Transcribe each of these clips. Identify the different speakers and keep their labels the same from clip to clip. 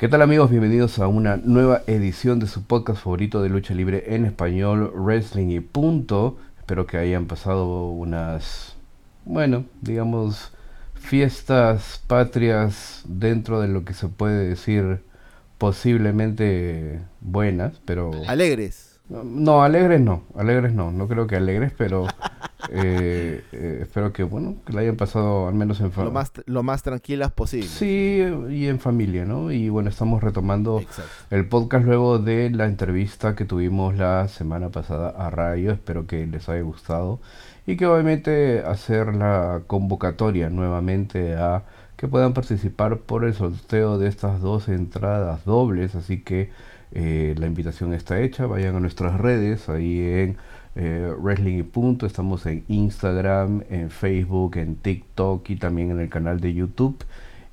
Speaker 1: ¿Qué tal amigos? Bienvenidos a una nueva edición de su podcast favorito de lucha libre en español, Wrestling y punto. Espero que hayan pasado unas, bueno, digamos, fiestas patrias dentro de lo que se puede decir posiblemente buenas, pero...
Speaker 2: Alegres.
Speaker 1: No, alegres no, alegres no, no creo que alegres, pero eh, eh, espero que, bueno, que la hayan pasado al menos en
Speaker 2: familia. Lo más, lo más tranquilas posible.
Speaker 1: Sí, y en familia, ¿no? Y bueno, estamos retomando el podcast luego de la entrevista que tuvimos la semana pasada a Rayo. Espero que les haya gustado y que obviamente hacer la convocatoria nuevamente a que puedan participar por el sorteo de estas dos entradas dobles. Así que eh, la invitación está hecha. Vayan a nuestras redes ahí en eh, Wrestling y Punto. Estamos en Instagram, en Facebook, en TikTok y también en el canal de YouTube.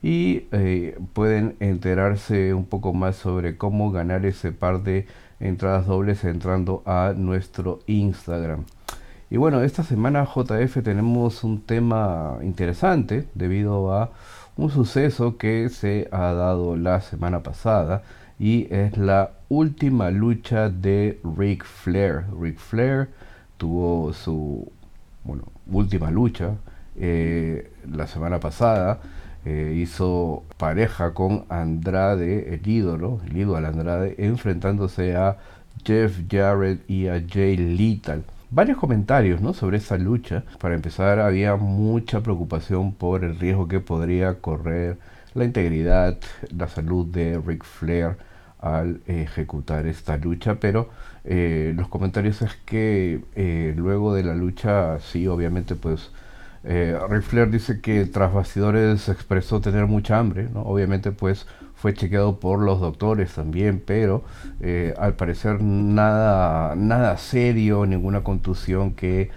Speaker 1: Y eh, pueden enterarse un poco más sobre cómo ganar ese par de entradas dobles entrando a nuestro Instagram. Y bueno, esta semana JF tenemos un tema interesante debido a un suceso que se ha dado la semana pasada y es la última lucha de Ric Flair. Ric Flair tuvo su bueno, última lucha eh, la semana pasada. Eh, hizo pareja con Andrade, el ídolo, el ídolo Andrade, enfrentándose a Jeff Jarrett y a Jay Lethal. Varios comentarios ¿no? sobre esa lucha. Para empezar, había mucha preocupación por el riesgo que podría correr la integridad, la salud de Ric Flair al ejecutar esta lucha, pero eh, los comentarios es que eh, luego de la lucha, sí, obviamente, pues eh, Ric Flair dice que tras bastidores expresó tener mucha hambre, ¿no? Obviamente, pues fue chequeado por los doctores también, pero eh, al parecer nada, nada serio, ninguna contusión que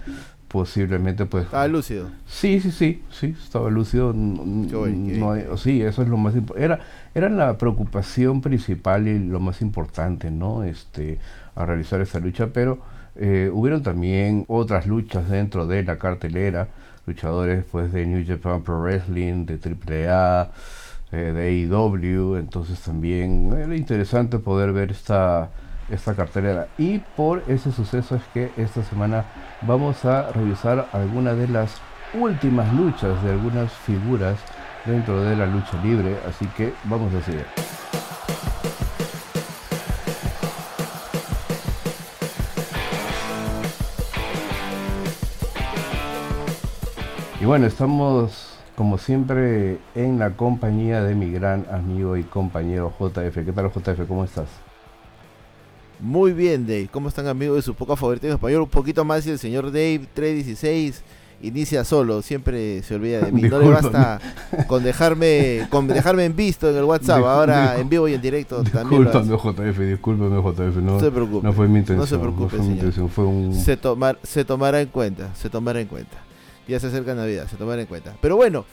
Speaker 1: posiblemente pues
Speaker 2: estaba lúcido.
Speaker 1: Sí sí sí sí estaba lúcido no, sí eso es lo más era era la preocupación principal y lo más importante no este a realizar esta lucha pero eh, hubieron también otras luchas dentro de la cartelera luchadores pues de New Japan Pro Wrestling de AAA eh, de AEW entonces también era interesante poder ver esta esta cartelera. Y por ese suceso es que esta semana vamos a revisar algunas de las últimas luchas de algunas figuras dentro de la lucha libre. Así que vamos a seguir. Y bueno, estamos como siempre en la compañía de mi gran amigo y compañero JF. ¿Qué tal JF? ¿Cómo estás?
Speaker 2: Muy bien, Dave. ¿Cómo están amigos de su poca favorita en español? Un poquito más y el señor Dave 316 inicia solo, siempre se olvida de mí. No le basta con dejarme con dejarme en visto en el WhatsApp, ahora en vivo y en directo
Speaker 1: también. Discúlpame JF, discúlpame JF, no, se preocupe. No fue mi intención. No se preocupe,
Speaker 2: no fue, un... se, tomar, se tomará en cuenta, se tomará en cuenta. Ya se acerca Navidad, se tomará en cuenta. Pero bueno,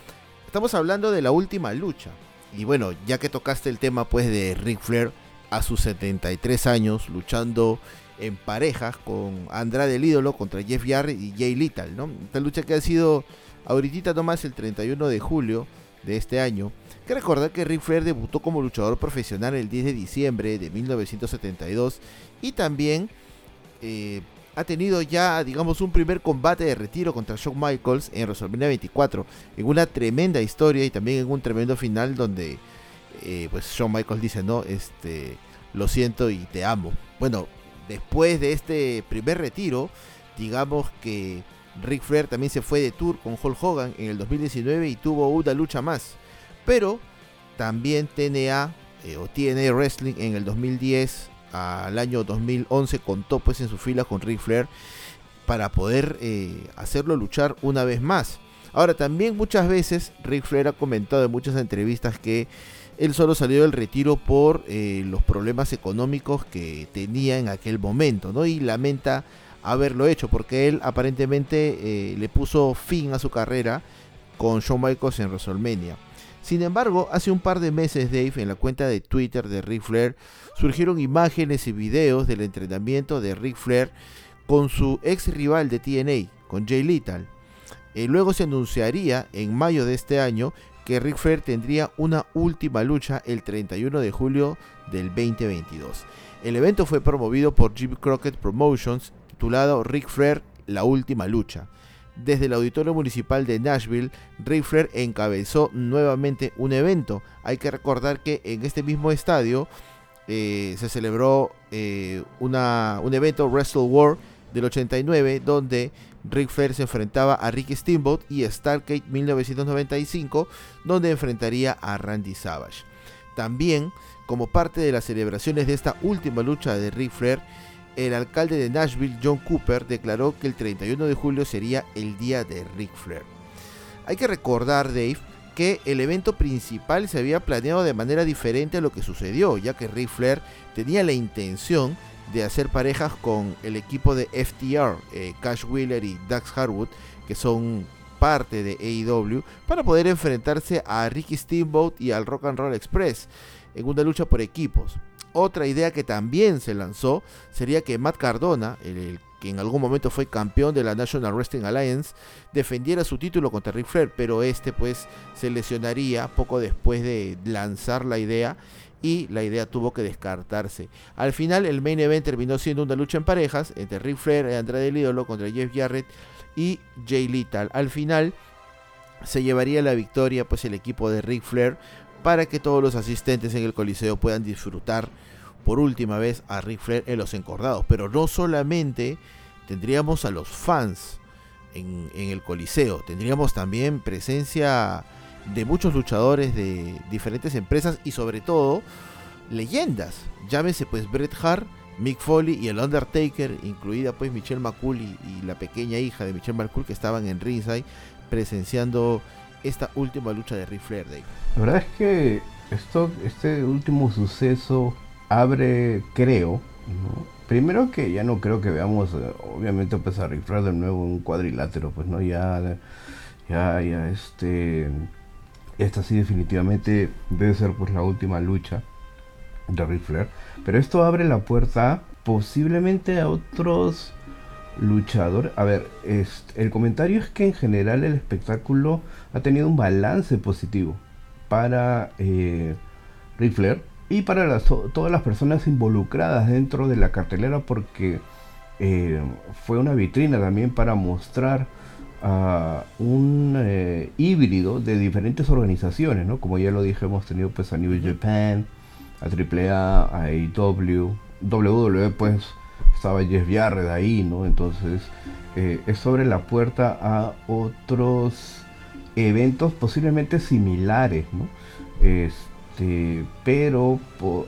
Speaker 2: estamos hablando de la última lucha. Y bueno, ya que tocaste el tema pues de Ric Flair, a sus 73 años luchando en parejas con Andrade el ídolo contra Jeff Jarrett y Jay Little, ¿no? Esta lucha que ha sido ahorita nomás el 31 de julio de este año. que recordar que Ric Flair debutó como luchador profesional el 10 de diciembre de 1972 y también eh, ha tenido ya, digamos, un primer combate de retiro contra Shawn Michaels en WrestleMania 24, en una tremenda historia y también en un tremendo final donde eh, pues Shawn Michaels dice, no, este, lo siento y te amo. Bueno, después de este primer retiro, digamos que Ric Flair también se fue de tour con Hulk Hogan en el 2019 y tuvo una lucha más. Pero también TNA eh, o TNA Wrestling en el 2010 al año 2011 contó pues en su fila con Ric Flair para poder eh, hacerlo luchar una vez más. Ahora también muchas veces Ric Flair ha comentado en muchas entrevistas que él solo salió del retiro por eh, los problemas económicos que tenía en aquel momento, ¿no? Y lamenta haberlo hecho porque él aparentemente eh, le puso fin a su carrera con Shawn Michaels en WrestleMania. Sin embargo, hace un par de meses, Dave, en la cuenta de Twitter de Ric Flair, surgieron imágenes y videos del entrenamiento de Ric Flair con su ex rival de TNA, con Jay Lethal. Eh, luego se anunciaría en mayo de este año que Ric Flair tendría una última lucha el 31 de julio del 2022. El evento fue promovido por Jimmy Crockett Promotions, titulado Ric Flair La Última Lucha. Desde el Auditorio Municipal de Nashville, Ric Flair encabezó nuevamente un evento. Hay que recordar que en este mismo estadio eh, se celebró eh, un evento Wrestle War del 89 donde Ric Flair se enfrentaba a Ricky Steamboat y Stargate 1995 donde enfrentaría a Randy Savage. También, como parte de las celebraciones de esta última lucha de Ric Flair, el alcalde de Nashville, John Cooper, declaró que el 31 de julio sería el día de Ric Flair. Hay que recordar, Dave, que el evento principal se había planeado de manera diferente a lo que sucedió, ya que Ric Flair tenía la intención de hacer parejas con el equipo de FTR, eh, Cash Wheeler y Dax Harwood, que son parte de AEW, para poder enfrentarse a Ricky Steamboat y al Rock and Roll Express en una lucha por equipos. Otra idea que también se lanzó sería que Matt Cardona, el, que en algún momento fue campeón de la National Wrestling Alliance, defendiera su título contra Ric Flair, pero este pues se lesionaría poco después de lanzar la idea y la idea tuvo que descartarse. Al final el main event terminó siendo una lucha en parejas entre Ric Flair y Andrade el Ídolo contra Jeff Jarrett y Jay Lethal. Al final se llevaría la victoria pues el equipo de Ric Flair para que todos los asistentes en el Coliseo puedan disfrutar por última vez a Ric Flair en los encordados. Pero no solamente tendríamos a los fans en, en el Coliseo, tendríamos también presencia de muchos luchadores de diferentes empresas y sobre todo leyendas. Llámese pues Bret Hart, Mick Foley y el Undertaker, incluida pues Michelle McCool y, la pequeña hija de Michelle McCool que estaban en ringside presenciando esta última lucha de Ric Flair.
Speaker 1: La verdad es que esto, este último suceso abre, creo, primero que ya no creo que veamos, obviamente pues a Ric Flair de nuevo en un cuadrilátero, pues no, ya, ya, ya, este esta sí definitivamente debe ser pues la última lucha de Ric Flair. Pero esto abre la puerta posiblemente a otros luchadores. A ver, el comentario es que en general el espectáculo ha tenido un balance positivo para eh, Ric Flair y para todas las personas involucradas dentro de la cartelera porque eh, fue una vitrina también para mostrar a un eh, híbrido de diferentes organizaciones, ¿no? Como ya lo dije, hemos tenido pues a New Japan, a AAA, a AEW, WWE pues estaba Jeff Jarrett ahí, ¿no? Entonces eh, es sobre la puerta a otros eventos posiblemente similares, ¿no? Este, pero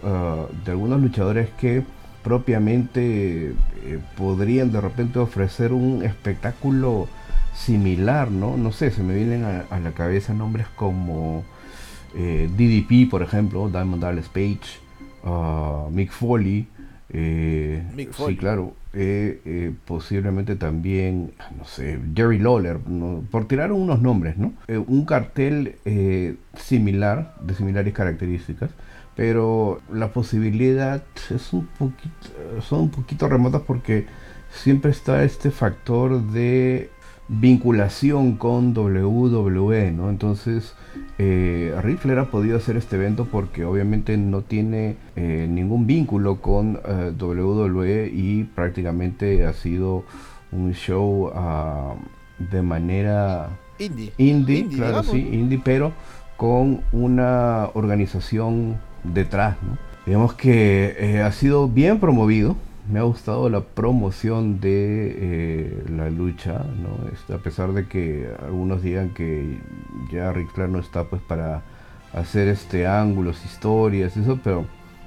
Speaker 1: ah, de algunos luchadores que propiamente eh, podrían de repente ofrecer un espectáculo similar, ¿no? No sé, se me vienen a, la cabeza nombres como eh, DDP, por ejemplo, Diamond Dallas Page, uh, Mick Foley. Eh, Sí, claro. Eh, eh, posiblemente también, no sé, Jerry Lawler, por tirar unos nombres, ¿no? un cartel similar, de similares características, pero la posibilidad es un poquito, son un poquito remotas porque siempre está este factor de vinculación con WWE, ¿no? Entonces, eh, ha podido hacer este evento porque obviamente no tiene eh, ningún vínculo con eh, WWE y prácticamente ha sido un show ah, de manera
Speaker 2: indie,
Speaker 1: indie, claro, sí, indie, pero con una organización detrás, ¿no? Digamos que eh, ha sido bien promovido, me ha gustado la promoción de eh, la lucha, ¿no? Este, a pesar de que algunos digan que ya Rick Flair no está pues para hacer este ángulos, historias, eso, pero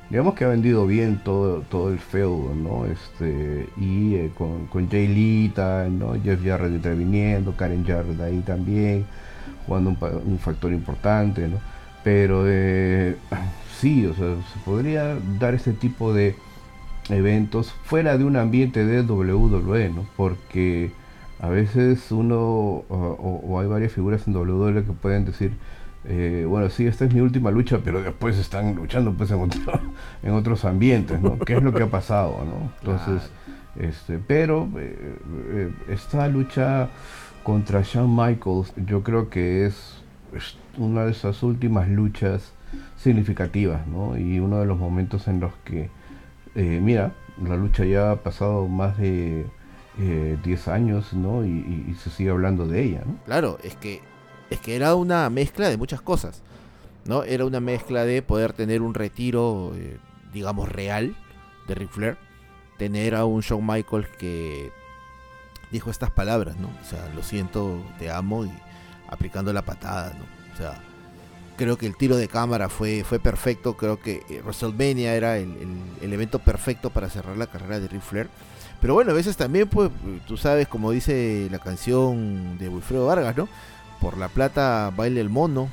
Speaker 1: digamos que ha vendido bien todo, todo el feudo, ¿no? Este, y eh, con, con Jay Lita, ¿no? Jeff Jarrett interviniendo, Karen Jarrett ahí también, jugando un, factor importante, ¿no? Pero eh, sí, o sea, se podría dar este tipo de eventos fuera de un ambiente de WWE, ¿no? Porque a veces uno o, hay varias figuras en WWE que pueden decir, eh, bueno, sí, esta es mi última lucha, pero después están luchando pues en, en otros ambientes, ¿no? ¿Qué es lo que ha pasado, ¿no? Entonces, este, pero eh, eh, esta lucha contra Shawn Michaels yo creo que es una de esas últimas luchas significativas, ¿no? Y uno de los momentos en los que, eh, mira, la lucha ya ha pasado más de 10 años, ¿no? Y, se sigue hablando de ella, ¿no?
Speaker 2: Claro, es que, es que era una mezcla de muchas cosas, ¿no? Era una mezcla de poder tener un retiro, digamos, real de Ric Flair, tener a un Shawn Michaels que dijo estas palabras, ¿no? O sea, lo siento, te amo y aplicando la patada, ¿no? O sea, creo que el tiro de cámara fue, fue perfecto, creo que eh, WrestleMania era el, evento perfecto para cerrar la carrera de Ric Flair. Pero bueno, a veces también, pues, tú sabes, como dice la canción de Wilfredo Vargas, ¿no? Por la plata baila el mono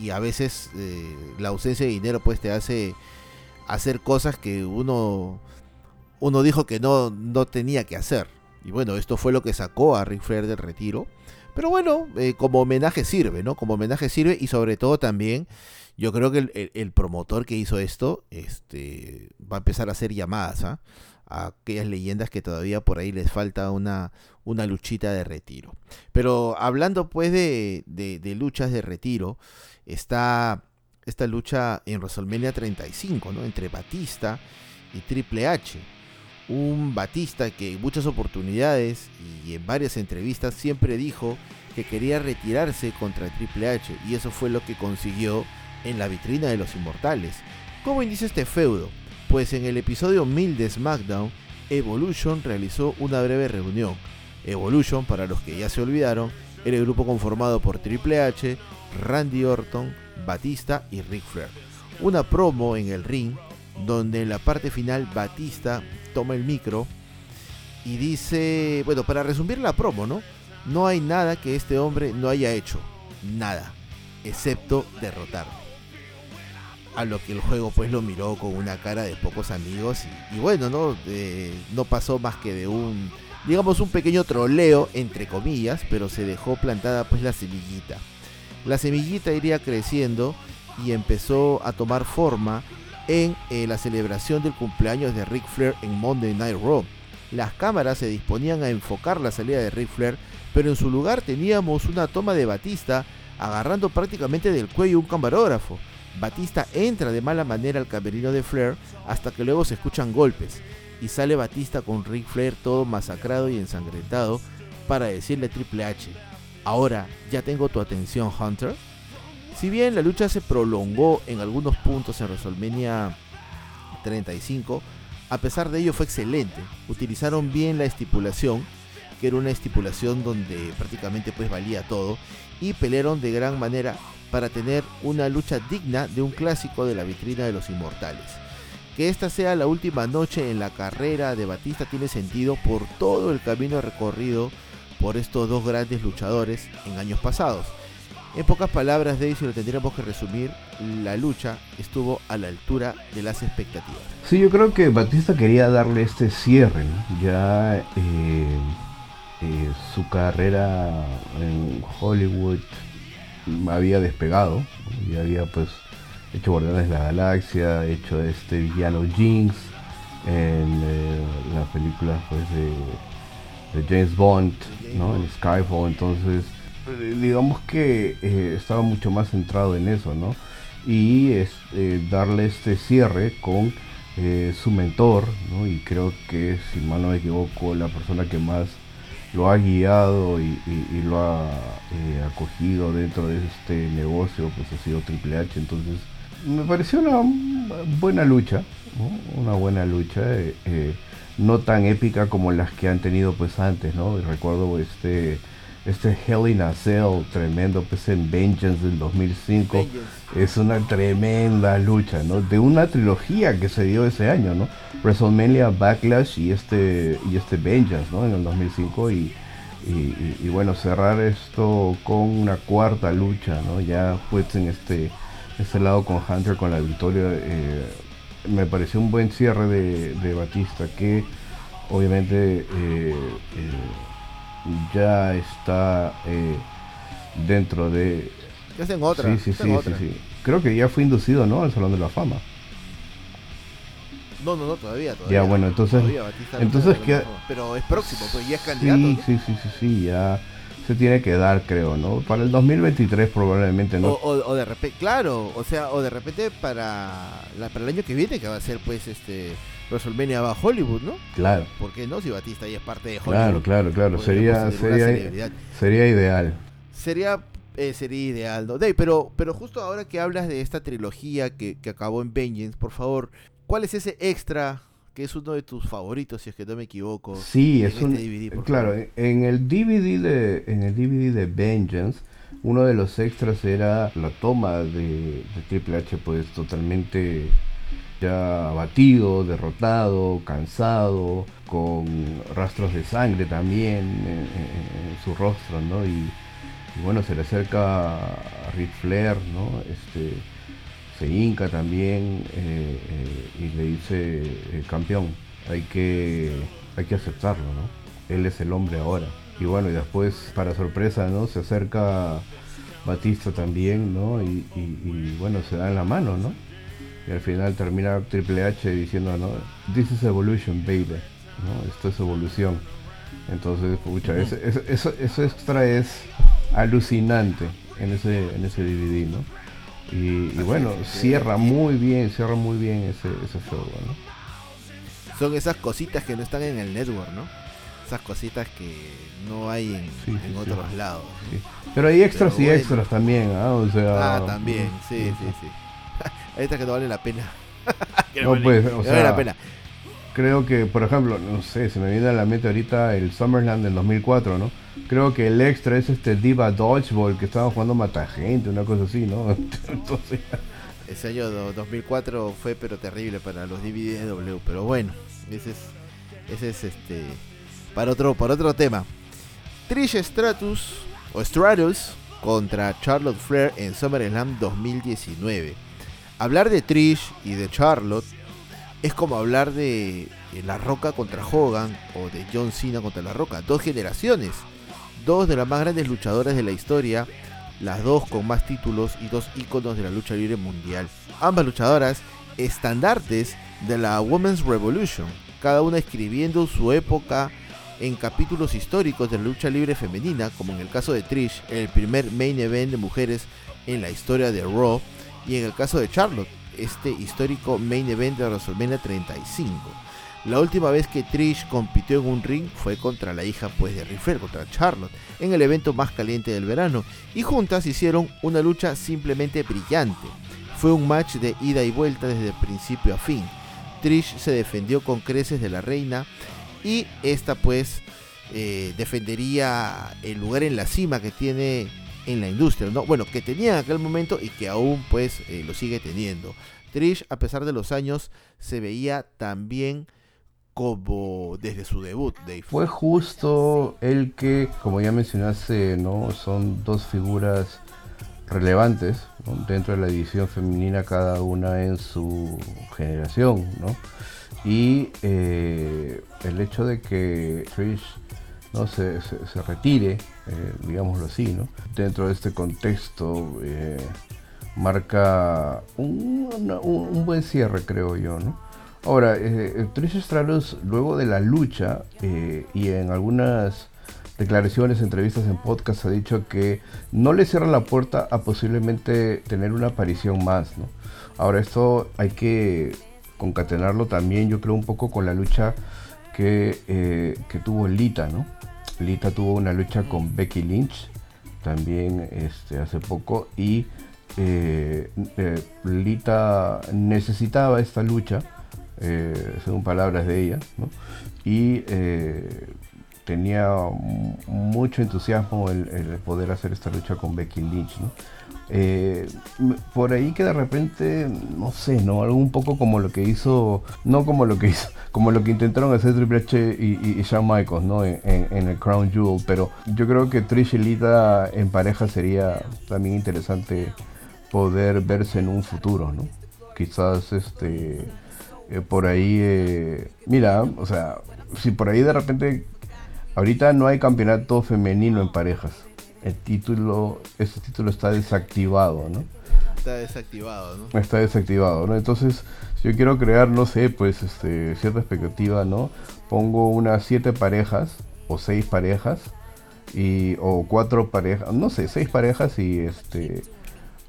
Speaker 2: y, a veces eh, la ausencia de dinero, pues, te hace hacer cosas que uno, uno dijo que no, no tenía que hacer. Y bueno, esto fue lo que sacó a Ric Flair del retiro. Pero bueno, eh, como homenaje sirve, ¿no? Como homenaje sirve y sobre todo también yo creo que el, promotor que hizo esto este, va a empezar a hacer llamadas ¿ah? a aquellas leyendas que todavía por ahí les falta una, una luchita de retiro. Pero hablando pues de, de luchas de retiro, está esta lucha en WrestleMania 35, ¿no? Entre Batista y Triple H. Un Batista que en muchas oportunidades y en varias entrevistas siempre dijo que quería retirarse contra Triple H y eso fue lo que consiguió en la vitrina de los inmortales. ¿Cómo inicia este feudo? Pues en el episodio 1000 de SmackDown, Evolution realizó una breve reunión. Evolution, para los que ya se olvidaron, era el grupo conformado por Triple H, Randy Orton, Batista y Ric Flair. Una promo en el ring donde en la parte final Batista toma el micro y dice, bueno, para resumir la promo, ¿no? No hay nada que este hombre no haya hecho, nada, excepto derrotar. A lo que el juego pues lo miró con una cara de pocos amigos y, bueno, ¿no? no pasó más que de un, digamos, un pequeño troleo, entre comillas, pero se dejó plantada pues la semillita. La semillita iría creciendo y empezó a tomar forma en eh, la celebración del cumpleaños de Ric Flair en Monday Night Raw. Las cámaras se disponían a enfocar la salida de Ric Flair, pero en su lugar teníamos una toma de Batista agarrando prácticamente del cuello un camarógrafo. Batista entra de mala manera al camerino de Flair hasta que luego se escuchan golpes y sale Batista con Ric Flair todo masacrado y ensangrentado para decirle a Triple H, Ahora, ¿ya tengo tu atención, Hunter? Si bien la lucha se prolongó en algunos puntos en WrestleMania 35, a pesar de ello fue excelente. Utilizaron bien la estipulación, que era una estipulación donde prácticamente pues valía todo, y pelearon de gran manera para tener una lucha digna de un clásico de la vitrina de los inmortales. Que esta sea la última noche en la carrera de Batista tiene sentido por todo el camino recorrido por estos dos grandes luchadores en años pasados. En pocas palabras, Dave, si lo tendríamos que resumir, la lucha estuvo a la altura de las expectativas.
Speaker 1: Sí, yo creo que Batista quería darle este cierre, ya eh, eh, su carrera en Hollywood había despegado, y había pues hecho Guardianes de la Galaxia, hecho este villano Jinx en eh, la película pues de de James Bond, ¿no? En Skyfall, entonces digamos que eh, estaba mucho más centrado en eso, ¿no? Y eh, darle este cierre con su mentor, ¿no? Y creo que, si mal no me equivoco, la persona que más lo ha guiado y, lo ha acogido dentro de este negocio, pues ha sido Triple H, entonces me pareció una buena lucha, Una buena lucha no tan épica como las que han tenido pues antes, ¿no? recuerdo este este Hell in a Cell tremendo pues en Vengeance del 2005 es una tremenda lucha, ¿no? De una trilogía que se dio ese año, ¿no? WrestleMania Backlash y este y este Vengeance, ¿no? En el 2005 y, y, bueno cerrar esto con una cuarta lucha, ¿no? Ya pues en este este lado con Hunter con la victoria eh, me pareció un buen cierre de, Batista que obviamente eh, eh, ya está eh, dentro de...
Speaker 2: Ya en otra.
Speaker 1: Sí, sí, sí, sí, Creo que ya fue inducido, ¿no? Al Salón de la Fama.
Speaker 2: No, no, no, todavía, todavía.
Speaker 1: Ya, bueno, entonces... entonces
Speaker 2: Pero es próximo, pues ya es candidato.
Speaker 1: Sí, sí, sí, sí, sí, ya se tiene que dar, creo, ¿no? Para el 2023 probablemente no.
Speaker 2: O, de repente, claro, o sea, o de repente para, para el año que viene, que va a ser pues este WrestleMania va a Hollywood, ¿no?
Speaker 1: Claro.
Speaker 2: ¿Por qué no? Si Batista ya es parte de Hollywood.
Speaker 1: Claro, claro, claro. Sería, sería, sería ideal.
Speaker 2: Sería eh, sería ideal, ¿no? Dave, pero, pero justo ahora que hablas de esta trilogía que, que acabó en Vengeance, por favor, ¿cuál es ese extra que es uno de tus favoritos, si es que no me equivoco.
Speaker 1: Sí, es un DVD, este claro, en el DVD de en el DVD de Vengeance, uno de los extras era la toma de, Triple H, pues totalmente ya abatido, derrotado, cansado, con rastros de sangre también en, su rostro, ¿no? Y, bueno, se le acerca a Ric Flair, ¿no? Este, se hinca también eh, eh, y le dice, eh, campeón, hay que, hay que aceptarlo, ¿no? Él es el hombre ahora. Y bueno, y después, para sorpresa, ¿no? Se acerca Batista también, ¿no? Y, bueno, se dan la mano, ¿no? Y al final termina Triple H diciendo, ¿no? This is evolution, baby, ¿no? Esto es evolución. Entonces, pucha, eso, eso, extra es alucinante en ese, en ese DVD, ¿no? Y, bueno, cierra muy bien, cierra muy bien ese, ese show, ¿no?
Speaker 2: Son esas cositas que no están en el network, ¿no? Esas cositas que no hay en, otros lados.
Speaker 1: Pero hay extras y extras también, ¿ah? O sea,
Speaker 2: ah, también, sí, sí, sí. Hay que no vale la pena.
Speaker 1: no, pues, o sea, vale la pena. Creo que, por ejemplo, no sé, se me viene a la mente ahorita el Summerland del 2004, ¿no? Creo que el extra es este Diva Dodgeball que estaba jugando Mata Gente, una cosa así, ¿no? Entonces...
Speaker 2: Ese año 2004 fue pero terrible para los DVDs de W, pero bueno, ese es, ese es este para otro, para otro tema. Trish Stratus o Stratus contra Charlotte Flair en SummerSlam 2019. Hablar de Trish y de Charlotte es como hablar de La Roca contra Hogan o de John Cena contra La Roca, dos generaciones. Dos de las más grandes luchadoras de la historia, las dos con más títulos y dos íconos de la lucha libre mundial. Ambas luchadoras estandartes de la Women's Revolution, cada una escribiendo su época en capítulos históricos de la lucha libre femenina, como en el caso de Trish, el primer main event de mujeres en la historia de Raw, y en el caso de Charlotte, este histórico main event de WrestleMania 35. La última vez que Trish compitió en un ring fue contra la hija pues de Riffler, contra Charlotte, en el evento más caliente del verano, y juntas hicieron una lucha simplemente brillante. Fue un match de ida y vuelta desde principio a fin. Trish se defendió con creces de la reina y esta pues eh, defendería el lugar en la cima que tiene en la industria, ¿no? Bueno, que tenía en aquel momento y que aún pues eh, lo sigue teniendo. Trish, a pesar de los años, se veía también como desde su debut, Dave.
Speaker 1: Fue justo el que, como ya mencionaste, ¿no? son dos figuras relevantes dentro de la edición femenina, cada una en su generación. ¿no? Y eh, el hecho de que Trish ¿no? se, se, retire, eh, digámoslo así, ¿no? dentro de este contexto, eh, marca un, un, buen cierre, creo yo. ¿no? Ahora, eh, eh, Trish Stratus, luego de la lucha y en algunas declaraciones, entrevistas en podcast, ha dicho que no le cierra la puerta a posiblemente tener una aparición más. ¿no? Ahora, esto hay que concatenarlo también, yo creo, un poco con la lucha que, que tuvo Lita. ¿no? Lita tuvo una lucha con Becky Lynch también este, hace poco y Lita necesitaba esta lucha eh, según palabras de ella, y eh, tenía mucho entusiasmo el, poder hacer esta lucha con Becky Lynch. Eh, por ahí que de repente, no sé, ¿no? Algo un poco como lo que hizo, no como lo que hizo, como lo que intentaron hacer Triple H y, Shawn Michaels, ¿no? En, el Crown Jewel, pero yo creo que Trish y Lita en pareja sería también interesante poder verse en un futuro, ¿no? Quizás este eh, por ahí, eh, mira, o sea, si por ahí de repente, ahorita no hay campeonato femenino en parejas. El título, ese título está desactivado, ¿no?
Speaker 2: Está desactivado, ¿no?
Speaker 1: Está desactivado, ¿no? Entonces, si yo quiero crear, no sé, pues este, cierta expectativa, ¿no? Pongo unas siete parejas o seis parejas y o cuatro parejas, no sé, seis parejas y este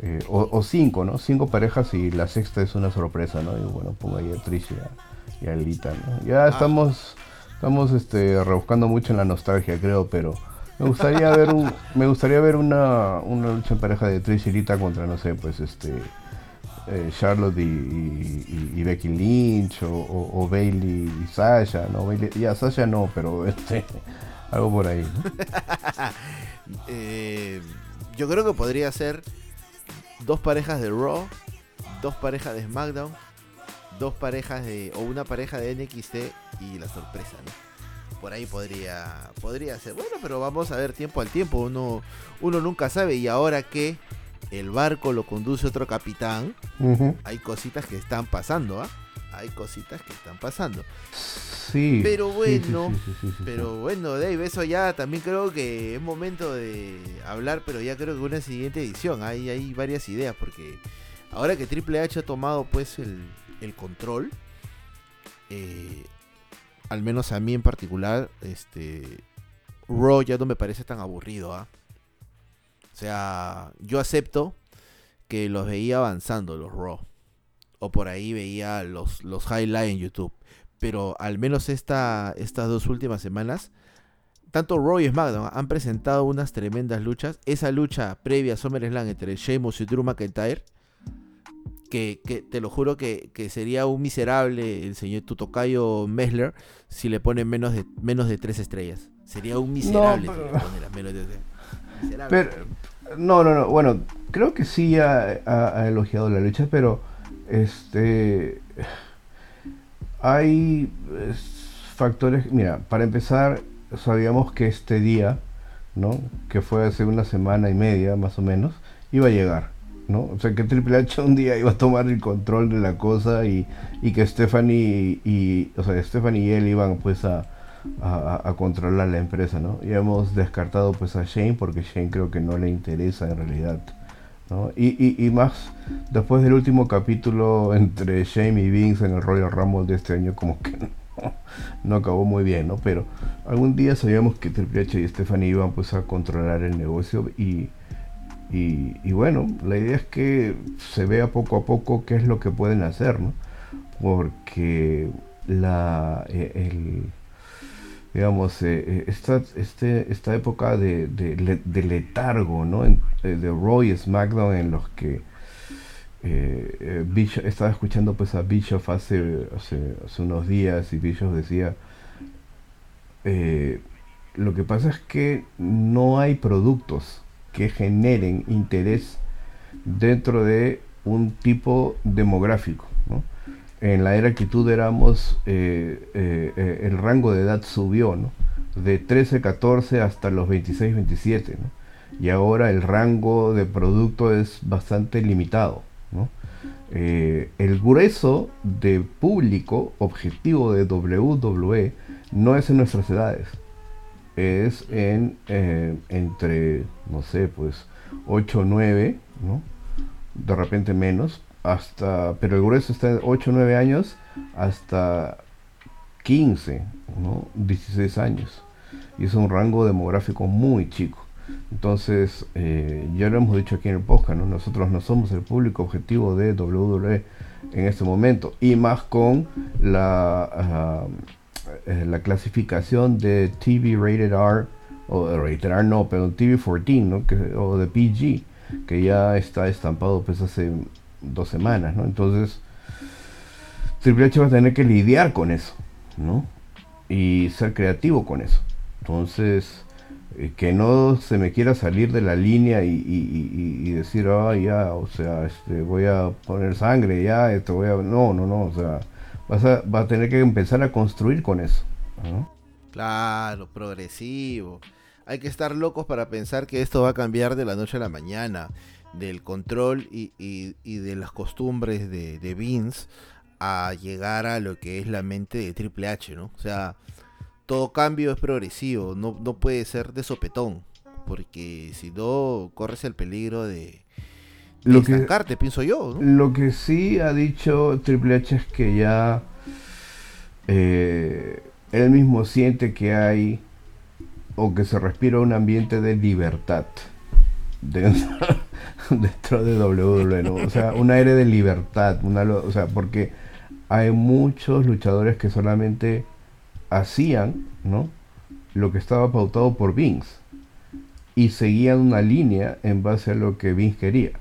Speaker 1: eh, o, cinco, ¿no? Cinco parejas y la sexta es una sorpresa, ¿no? Y bueno, pongo ahí a Tricia y a Lita, ¿no? Ya ah. estamos estamos este rebuscando mucho en la nostalgia, creo, pero me gustaría ver un me gustaría ver una, una lucha en pareja de Trish y Lita contra no sé, pues este eh, Charlotte y, Becky Lynch o, Bailey y Sasha, no Bailey, ya Sasha no, pero este algo por ahí.
Speaker 2: Eh, yo creo que podría ser dos parejas de Raw, dos parejas de SmackDown, dos parejas de o una pareja de NXT y la sorpresa, ¿no? Por ahí podría podría ser. Bueno, pero vamos a ver tiempo al tiempo, uno uno nunca sabe y ahora que el barco lo conduce otro capitán, hay cositas que están pasando, ¿ah? Hay cositas que están pasando.
Speaker 1: Sí.
Speaker 2: Pero bueno, pero bueno, Dave, eso ya también creo que es momento de hablar, pero ya creo que una siguiente edición. Hay, hay varias ideas, porque ahora que Triple H ha tomado pues el, control, eh, al menos a mí en particular, este Raw ya no me parece tan aburrido, ¿ah? O sea, yo acepto que los veía avanzando los Raw. O por ahí veía los, los highlights en YouTube. Pero al menos esta, estas dos últimas semanas, tanto Raw y SmackDown han presentado unas tremendas luchas. Esa lucha previa a SummerSlam entre Sheamus y Drew McIntyre. Que, que, te lo juro que, sería un miserable el señor Tutocayo Messler si le ponen menos de menos de tres estrellas. Sería un miserable si le menos de tres.
Speaker 1: Pero, no, no, no. Bueno, creo que sí ha, elogiado la lucha, pero este hay factores. Mira, para empezar, sabíamos que este día, ¿no? Que fue hace una semana y media, más o menos, iba a llegar. ¿No? O sea que Triple H un día iba a tomar el control de la cosa y, y que Stephanie y, o sea, Stephanie y él iban pues a, a, controlar la empresa, ¿no? Y hemos descartado pues a Shane porque Shane creo que no le interesa en realidad, ¿no? Y, y, más después del último capítulo entre Shane y Vince en el Royal Rumble de este año como que no, acabó muy bien, ¿no? Pero algún día sabíamos que Triple H y Stephanie iban pues a controlar el negocio y, y, bueno, la idea es que se vea poco a poco qué es lo que pueden hacer, ¿no? Porque la, eh, el, digamos, eh, eh, esta, este, esta época de, de, letargo, ¿no? De Roy SmackDown en los que eh, estaba escuchando pues a Bishop hace, hace, unos días y Bishop decía, lo que pasa es que no hay productos que generen interés dentro de un tipo demográfico, en la era actitud éramos, eh, eh, eh, el rango de edad subió, ¿no? De 13, 14 hasta los 26, 27, ¿no? Y ahora el rango de producto es bastante limitado, ¿no? el grueso de público objetivo de WWE no es en nuestras edades, es en entre, no sé, pues 8, 9, ¿no? De repente menos, hasta, pero el grueso está de 8 o 9 años hasta 15, ¿no? 16 años. Y es un rango demográfico muy chico. Entonces, eh, ya lo hemos dicho aquí en el podcast, ¿no? nosotros no somos el público objetivo de WWE en este momento. Y más con la, ah, eh, la clasificación de TV Rated R, o Rated R no, pero TV 14, ¿no? o de PG, que ya está estampado pues hace dos semanas, ¿no? Entonces, Triple H va a tener que lidiar con eso, ¿no? Y ser creativo con eso. Entonces, eh, que no se me quiera salir de la línea y, decir, ah, ya, o sea, este, voy a poner sangre, ya, esto voy a... No, no, no, o sea, vas a, va a tener que empezar a construir con eso.
Speaker 2: Claro, progresivo. Hay que estar locos para pensar que esto va a cambiar de la noche a la mañana del control y, y, de las costumbres de, de, Vince a llegar a lo que es la mente de Triple H, ¿no? O sea, todo cambio es progresivo, no, no puede ser de sopetón, porque si no corres el peligro de,
Speaker 1: lo estancarte, pienso yo. Lo que sí ha dicho Triple H es que ya eh, él mismo siente que hay o que se respira un ambiente de libertad dentro, dentro de WWE, ¿no? O sea, un aire de libertad, una, o sea, porque hay muchos luchadores que solamente hacían, ¿no? Lo que estaba pautado por Vince y seguían una línea en base a lo que Vince quería.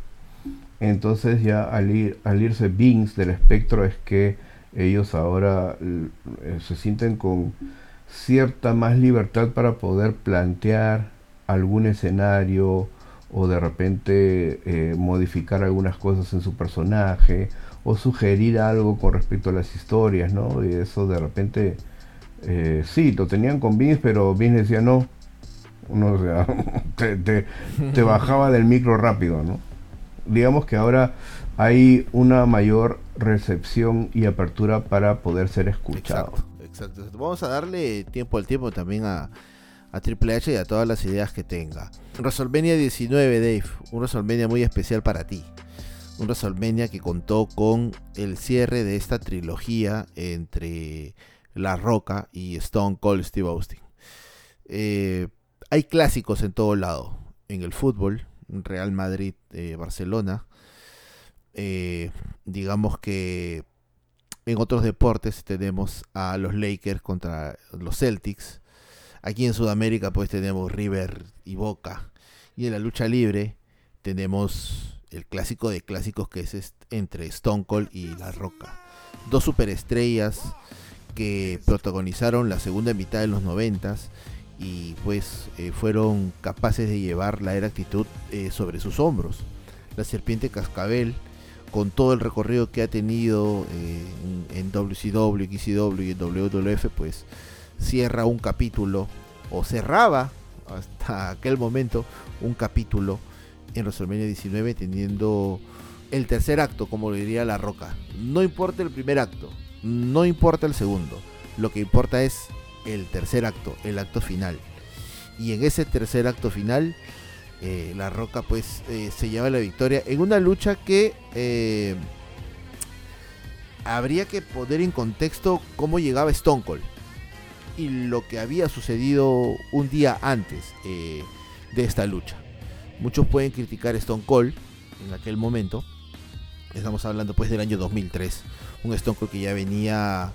Speaker 1: Entonces ya al, ir, al irse Vince del espectro es que ellos ahora eh, se sienten con cierta más libertad para poder plantear algún escenario o de repente eh, modificar algunas cosas en su personaje o sugerir algo con respecto a las historias, ¿no? Y eso de repente, eh, sí, lo tenían con Vince, pero Vince decía no, no sea, te, te, bajaba del micro rápido, ¿no? Digamos que ahora hay una mayor recepción y apertura para poder ser escuchado.
Speaker 2: Exacto. Vamos a darle tiempo al tiempo también a, a Triple H y a todas las ideas que tenga. WrestleMania 19, Dave, un WrestleMania muy especial para ti. Un WrestleMania que contó con el cierre de esta trilogía entre La Roca y Stone Cold Steve Austin. Eh, hay clásicos en todo lado. En el fútbol, Real Madrid, eh, Barcelona. Eh, digamos que en otros deportes tenemos a los Lakers contra los Celtics. Aquí en Sudamérica pues tenemos River y Boca. Y en la lucha libre tenemos el clásico de clásicos que es entre Stone Cold y La Roca. Dos superestrellas que protagonizaron la segunda mitad de los noventas y pues eh, fueron capaces de llevar la era actitud eh, sobre sus hombros. La serpiente cascabel, con todo el recorrido que ha tenido eh, en, WCW, XCW y en WWF, pues cierra un capítulo, o cerraba hasta aquel momento un capítulo en WrestleMania 19 teniendo el tercer acto, como lo diría La Roca. No importa el primer acto, no importa el segundo, lo que importa es el tercer acto, el acto final. Y en ese tercer acto final, eh, La Roca pues eh, se lleva la victoria en una lucha que eh, habría que poner en contexto cómo llegaba Stone Cold y lo que había sucedido un día antes de esta lucha. Muchos pueden criticar Stone Cold en aquel momento. Estamos hablando pues del año 2003. Un Stone Cold que ya venía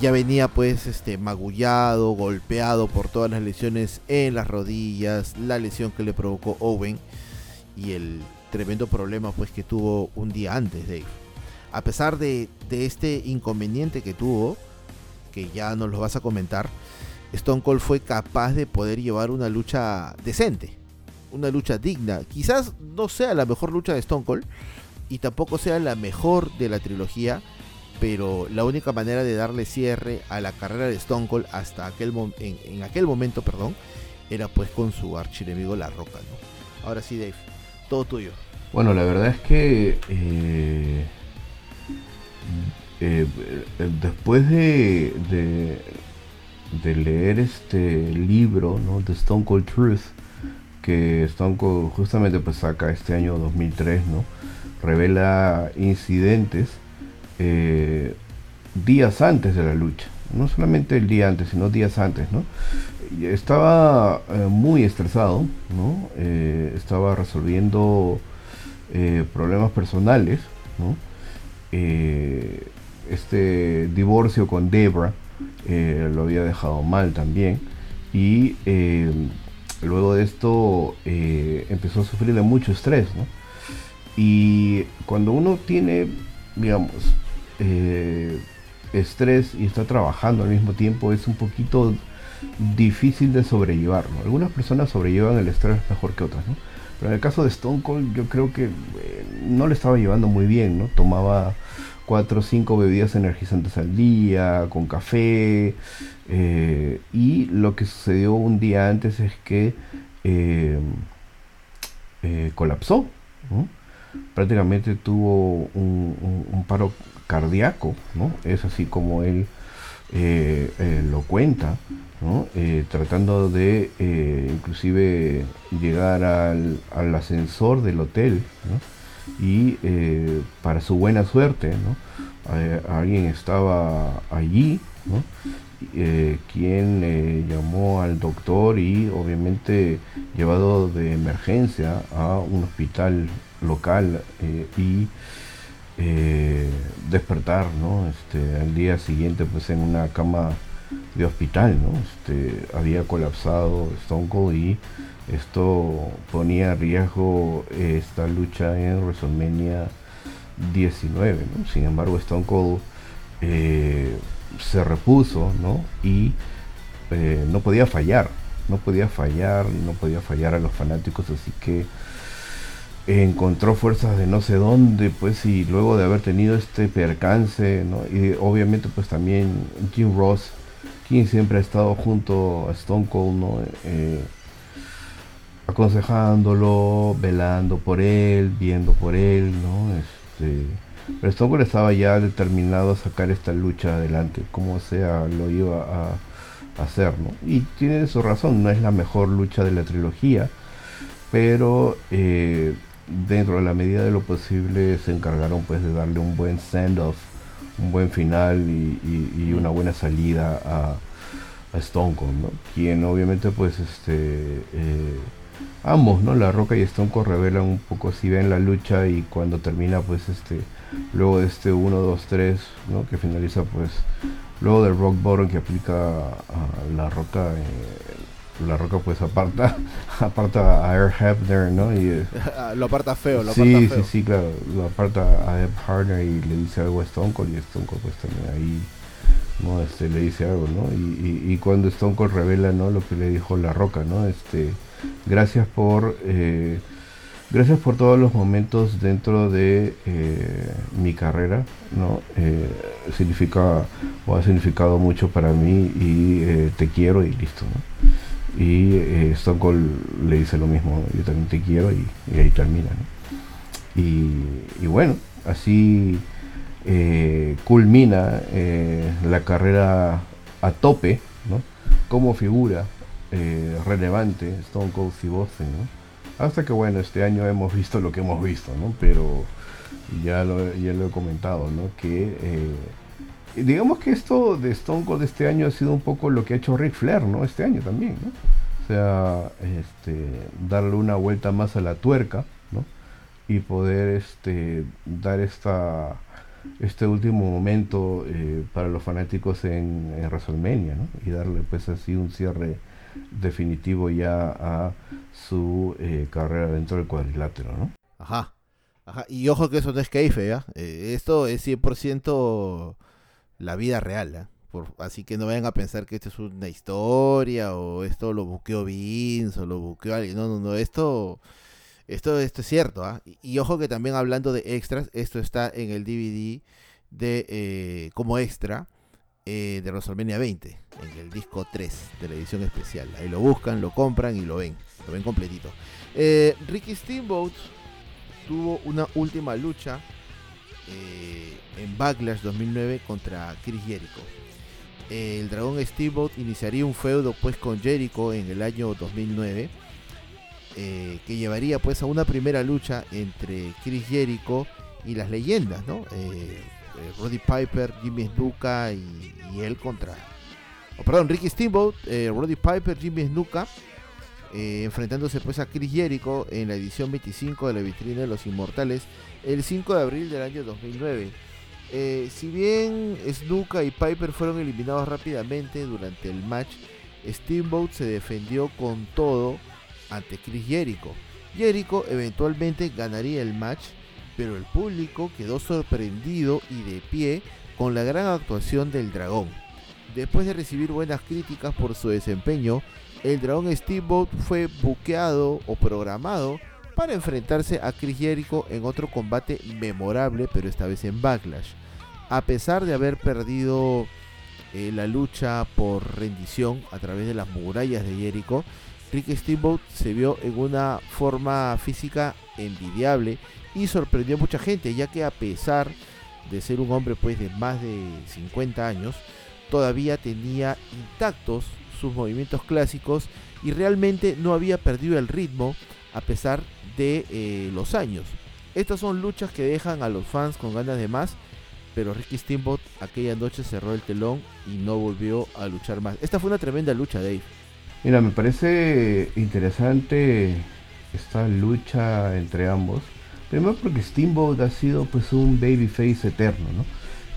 Speaker 2: ya venía pues este magullado, golpeado por todas las lesiones en las rodillas, la lesión que le provocó Owen y el tremendo problema pues que tuvo un día antes Dave. A pesar de, de este inconveniente que tuvo, que ya nos lo vas a comentar, Stone Cold fue capaz de poder llevar una lucha decente, una lucha digna. Quizás no sea la mejor lucha de Stone Cold y tampoco sea la mejor de la trilogía, pero la única manera de darle cierre a la carrera de Stone Cold hasta aquel en, aquel momento, perdón, era pues con su archienemigo La Roca. Ahora sí, Dave, todo tuyo.
Speaker 1: Bueno, la verdad es que eh, eh, eh, después de, de, leer este libro ¿no? de Stone Cold Truth, que Stone Cold justamente pues saca este año 2003, ¿no? revela incidentes eh, días antes de la lucha, no solamente el día antes, sino días antes, ¿no? Estaba muy estresado, ¿no? estaba resolviendo problemas personales, ¿no? este divorcio con Debra eh, lo había dejado mal también. Y eh, luego de esto eh, empezó a sufrir de mucho estrés. Y cuando uno tiene, digamos, estrés y está trabajando al mismo tiempo, es un poquito difícil de sobrellevar. Algunas personas sobrellevan el estrés mejor que otras. Pero en el caso de Stone Cold yo creo que no le estaba llevando muy bien. ¿no? Tomaba cuatro o cinco bebidas energizantes al día, con café. Eh, y lo que sucedió un día antes es que eh, eh, colapsó. Prácticamente tuvo un, paro cardíaco, ¿no? Es así como él lo cuenta, tratando de inclusive llegar al, al, ascensor del hotel, y eh, para su buena suerte, ¿no? alguien estaba allí, eh, quien llamó al doctor y obviamente llevado de emergencia a un hospital local y despertar, ¿no? Este, al día siguiente pues en una cama de hospital, ¿no? Este, había colapsado Stone Cold y esto ponía en riesgo esta lucha en WrestleMania 19, ¿no? Sin embargo, Stone Cold eh, se repuso, ¿no? Y eh, no podía fallar, no podía fallar, no podía fallar a los fanáticos, así que encontró fuerzas de no sé dónde, pues, y luego de haber tenido este percance. Y obviamente, pues también Jim Ross, quien siempre ha estado junto a Stone Cold. Eh, aconsejándolo, velando por él, viendo por él, ¿no? Este, pero Stone Cold estaba ya determinado a sacar esta lucha adelante, como sea lo iba a, hacer, ¿no? Y tiene su razón, no es la mejor lucha de la trilogía, pero eh, dentro de la medida de lo posible se encargaron pues de darle un buen send-off, un buen final y, una buena salida a, Stone Cold, ¿no? Quien obviamente pues este... Eh, ambos, ¿no? La Roca y Stone Cold revelan un poco si ven la lucha y cuando termina pues este luego de este 1 2 3, ¿no? Que finaliza pues luego del Rock Bottom que aplica a La Roca eh, la roca pues aparta aparta a Air Hebner, ¿no? Y,
Speaker 2: eh, lo aparta feo, lo
Speaker 1: sí, Sí, sí, claro, lo aparta a Ed Harder y le dice algo a Stone Cold y Stone Cold pues también ahí no este le dice algo, ¿no? Y, y, y cuando Stone Cold revela, ¿no? Lo que le dijo La Roca, ¿no? Este Gracias por, eh, gracias por todos los momentos dentro de eh, mi carrera, ¿no? Eh, significa o ha significado mucho para mí y te quiero y listo, Y Stone Cold le dice lo mismo, yo también te quiero y, ahí termina, y, bueno, así culmina la carrera a tope, ¿no? Como figura eh, relevante, Stone Cold Steve Austin, Hasta que bueno, este año hemos visto lo que hemos visto, ¿no? Pero ya lo, ya lo he comentado, ¿no? Que eh, digamos que esto de Stone Cold este año ha sido un poco lo que ha hecho Ric Flair, ¿no? Este año también, ¿no? O sea, este, darle una vuelta más a la tuerca, ¿no? Y poder este, dar esta, este último momento eh, para los fanáticos en, en WrestleMania, ¿no? Y darle pues así un cierre definitivo ya a su eh, carrera dentro del cuadrilátero, ¿no?
Speaker 2: Ajá. Ajá. Y ojo que eso no es keife, ¿ya? Eh, esto es 100% la vida real, ¿eh? Por, así que no vayan a pensar que esto es una historia o esto lo buqueó Vince o lo buqueó alguien. No, no, no. Esto, esto, esto es cierto. ¿ah? Y, ojo que también hablando de extras, esto está en el DVD de eh, como extra eh, de WrestleMania 20, en el disco 3 de la edición especial. Ahí lo buscan, lo compran y lo ven, lo ven completito. Ricky Steamboat tuvo una última lucha eh, en Backlash 2009 contra Chris Jericho. el dragón Steamboat iniciaría un feudo pues con Jericho en el año 2009. que llevaría pues a una primera lucha entre Chris Jericho y las leyendas, ¿no? Eh, Roddy Piper, Jimmy Snuka y, él contra. Oh, perdón, Ricky Steamboat, eh, Roddy Piper, Jimmy Snuka. Eh, enfrentándose pues a Chris Jericho en la edición 25 de la vitrina de los Inmortales el 5 de abril del año 2009. si bien Snuka y Piper fueron eliminados rápidamente durante el match, Steamboat se defendió con todo ante Chris Jericho. Jericho eventualmente ganaría el match pero el público quedó sorprendido y de pie con la gran actuación del dragón. Después de recibir buenas críticas por su desempeño, el dragón Steamboat fue buqueado o programado para enfrentarse a Chris Jericho en otro combate memorable, pero esta vez en Backlash. A pesar de haber perdido eh, la lucha por rendición a través de las murallas de Jericho, Rick Steamboat se vio en una forma física envidiable y sorprendió a mucha gente, ya que a pesar de ser un hombre pues de más de 50 años, todavía tenía intactos sus movimientos clásicos y realmente no había perdido el ritmo a pesar de eh, los años. Estas son luchas que dejan a los fans con ganas de más pero Ricky Steamboat aquella noche cerró el telón y no volvió a luchar más. Esta fue una tremenda lucha, Dave.
Speaker 1: Mira, me parece interesante esta lucha entre ambos. Primero porque Steamboat ha sido pues un babyface eterno, ¿no?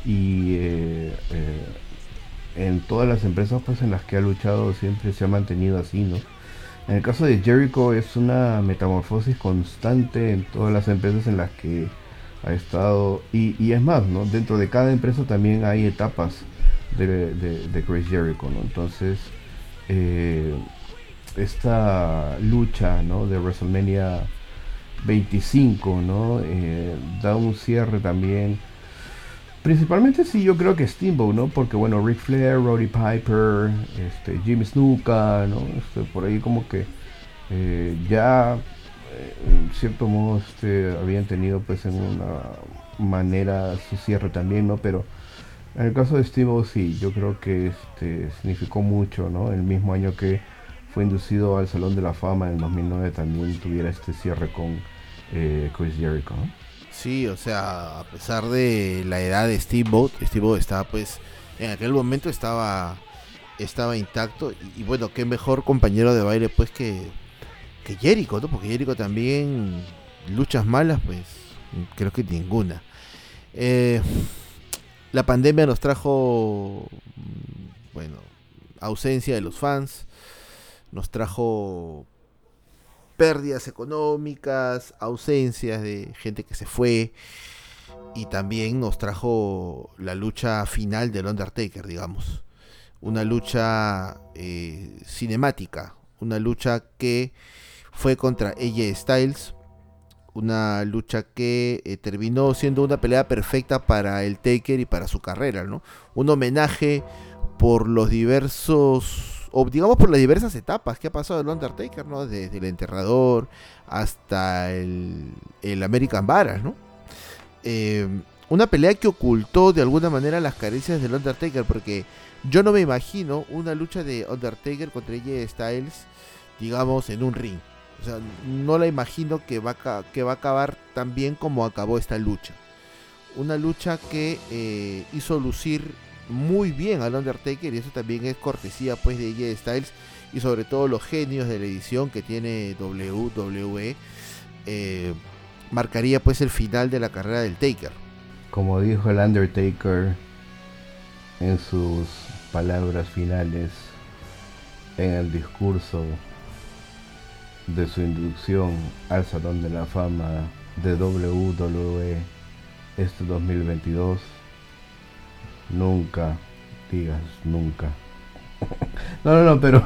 Speaker 1: Y eh, eh, en todas las empresas pues en las que ha luchado siempre se ha mantenido así, ¿no? En el caso de Jericho es una metamorfosis constante en todas las empresas en las que ha estado. Y, es más, ¿no? Dentro de cada empresa también hay etapas de, Chris Jericho, ¿no? Entonces, eh, esta lucha, ¿no? De WrestleMania 25, ¿no? Eh, da un cierre también. Principalmente sí, yo creo que Steamboat, ¿no? Porque bueno, Ric Flair, Roddy Piper, este, Jimmy Snuka, ¿no? Este, por ahí como que eh, ya en cierto modo este, habían tenido pues en una manera su cierre también, ¿no? Pero en el caso de Steve sí, yo creo que este, significó mucho, ¿no? El mismo año que fue inducido al Salón de la Fama en 2009 también tuviera este cierre con eh, Chris Jericho, ¿no?
Speaker 2: Sí, o sea, a pesar de la edad de Steve Steve estaba pues, en aquel momento estaba, estaba intacto y, y bueno, qué mejor compañero de baile pues que que Jericho, ¿no? Porque Jericho también luchas malas, pues creo que ninguna. Eh, la pandemia nos trajo, bueno, ausencia de los fans, nos trajo pérdidas económicas, ausencias de gente que se fue y también nos trajo la lucha final del Undertaker, digamos. Una lucha eh, cinemática, una lucha que fue contra AJ Styles. Una lucha que eh, terminó siendo una pelea perfecta para el Taker y para su carrera, ¿no? Un homenaje por los diversos, o digamos por las diversas etapas que ha pasado el Undertaker, ¿no? Desde el enterrador hasta el, American Badass, ¿no? Eh, una pelea que ocultó de alguna manera las carencias del Undertaker, porque yo no me imagino una lucha de Undertaker contra AJ Styles, digamos, en un ring. O sea, no la imagino que va a, que va a acabar tan bien como acabó esta lucha. Una lucha que eh, hizo lucir muy bien al Undertaker y eso también es cortesía pues de AJ Styles y sobre todo los genios de la edición que tiene WWE eh, marcaría pues el final de la carrera del Taker.
Speaker 1: Como dijo el Undertaker en sus palabras finales en el discurso de su inducción al Salón de la Fama de WWE este 2022. Nunca digas nunca. no, no, no, pero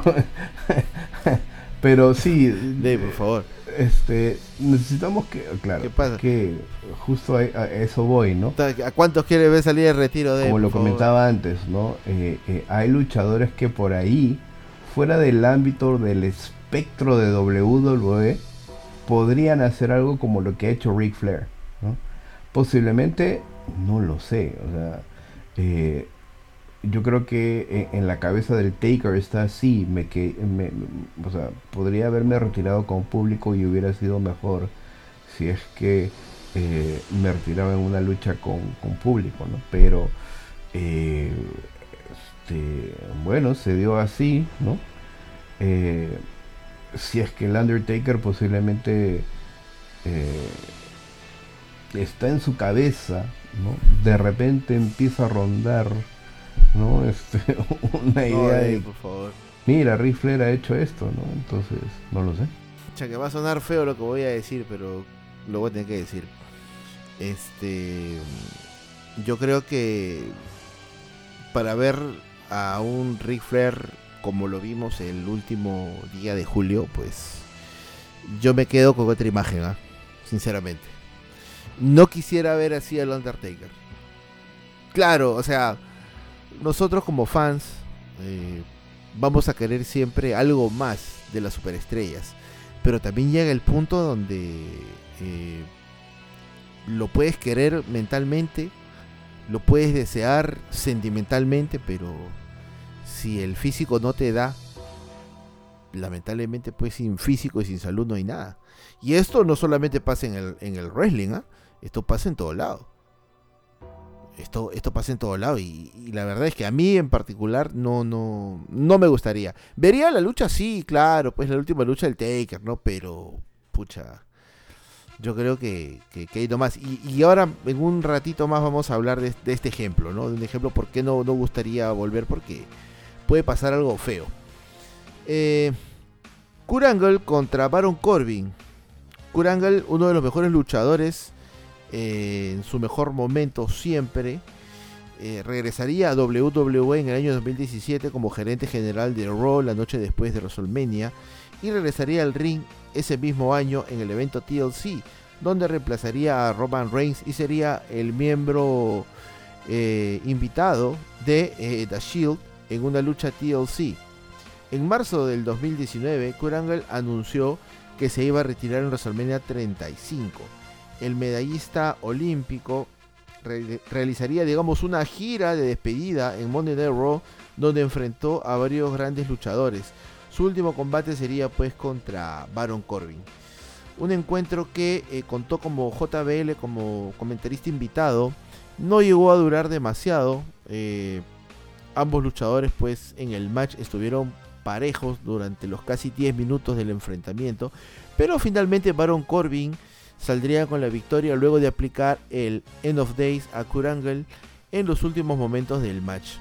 Speaker 1: pero sí,
Speaker 2: de por favor.
Speaker 1: Este, necesitamos que, claro, que justo a, eso voy, ¿no?
Speaker 2: ¿A cuántos quiere ver salir el retiro de?
Speaker 1: Como lo comentaba antes, ¿no? Eh, eh, hay luchadores que por ahí, fuera del ámbito del espectro de WWE podrían hacer algo como lo que ha hecho Ric Flair. Posiblemente, no lo sé. O sea, eh, yo creo que en, la cabeza del Taker está así. Me, que, me, o sea, podría haberme retirado con público y hubiera sido mejor si es que eh, me retiraba en una lucha con, público, ¿no? Pero, eh, este, bueno, se dio así, ¿no? si es que el Undertaker posiblemente eh, está en su cabeza, ¿no? De repente empieza a rondar, ¿no? Este, una idea de, por favor. mira, Ric Flair ha hecho esto, ¿no? Entonces, no lo sé.
Speaker 2: O que va a sonar feo lo que voy a decir, pero lo voy a tener que decir. Este, yo creo que para ver a un Ric Flair como lo vimos el último día de julio, pues yo me quedo con otra imagen, ¿ah? sinceramente. No quisiera ver así al Undertaker. Claro, o sea, nosotros como fans eh, vamos a querer siempre algo más de las superestrellas. Pero también llega el punto donde eh, lo puedes querer mentalmente, lo puedes desear sentimentalmente, pero si el físico no te da, lamentablemente pues sin físico y sin salud no hay nada. Y esto no solamente pasa en el, en el wrestling, ¿ah? Esto pasa en todo lado. esto, esto pasa en todo lado y, la verdad es que a mí en particular no, no, no me gustaría. Vería la lucha, sí, claro, pues la última lucha del Taker, ¿no? Pero, pucha, yo creo que, que, hay nomás. Y, y, ahora, en un ratito más, vamos a hablar de, este ejemplo, ¿no? De un ejemplo por qué no, no gustaría volver, porque puede pasar algo feo. Eh, contra Baron Corbin. Kurangle, uno de los mejores luchadores eh, en su mejor momento siempre. Eh, regresaría a WWE en el año 2017 como gerente general de Raw la noche después de WrestleMania y regresaría al ring ese mismo año en el evento TLC, donde reemplazaría a Roman Reigns y sería el miembro eh, invitado de The Shield en una lucha TLC. En marzo del 2019, Kurt Angle anunció que se iba a retirar en WrestleMania 35 el medallista olímpico realizaría, digamos, una gira de despedida en Monday donde enfrentó a varios grandes luchadores. Su último combate sería pues contra Baron Corbin. Un encuentro que eh, contó como JBL como comentarista invitado. No llegó a durar demasiado. Eh, ambos luchadores pues en el match estuvieron parejos durante los casi 10 minutos del enfrentamiento. Pero finalmente Baron Corbin saldría con la victoria luego de aplicar el End of Days a Kurangle en los últimos momentos del match.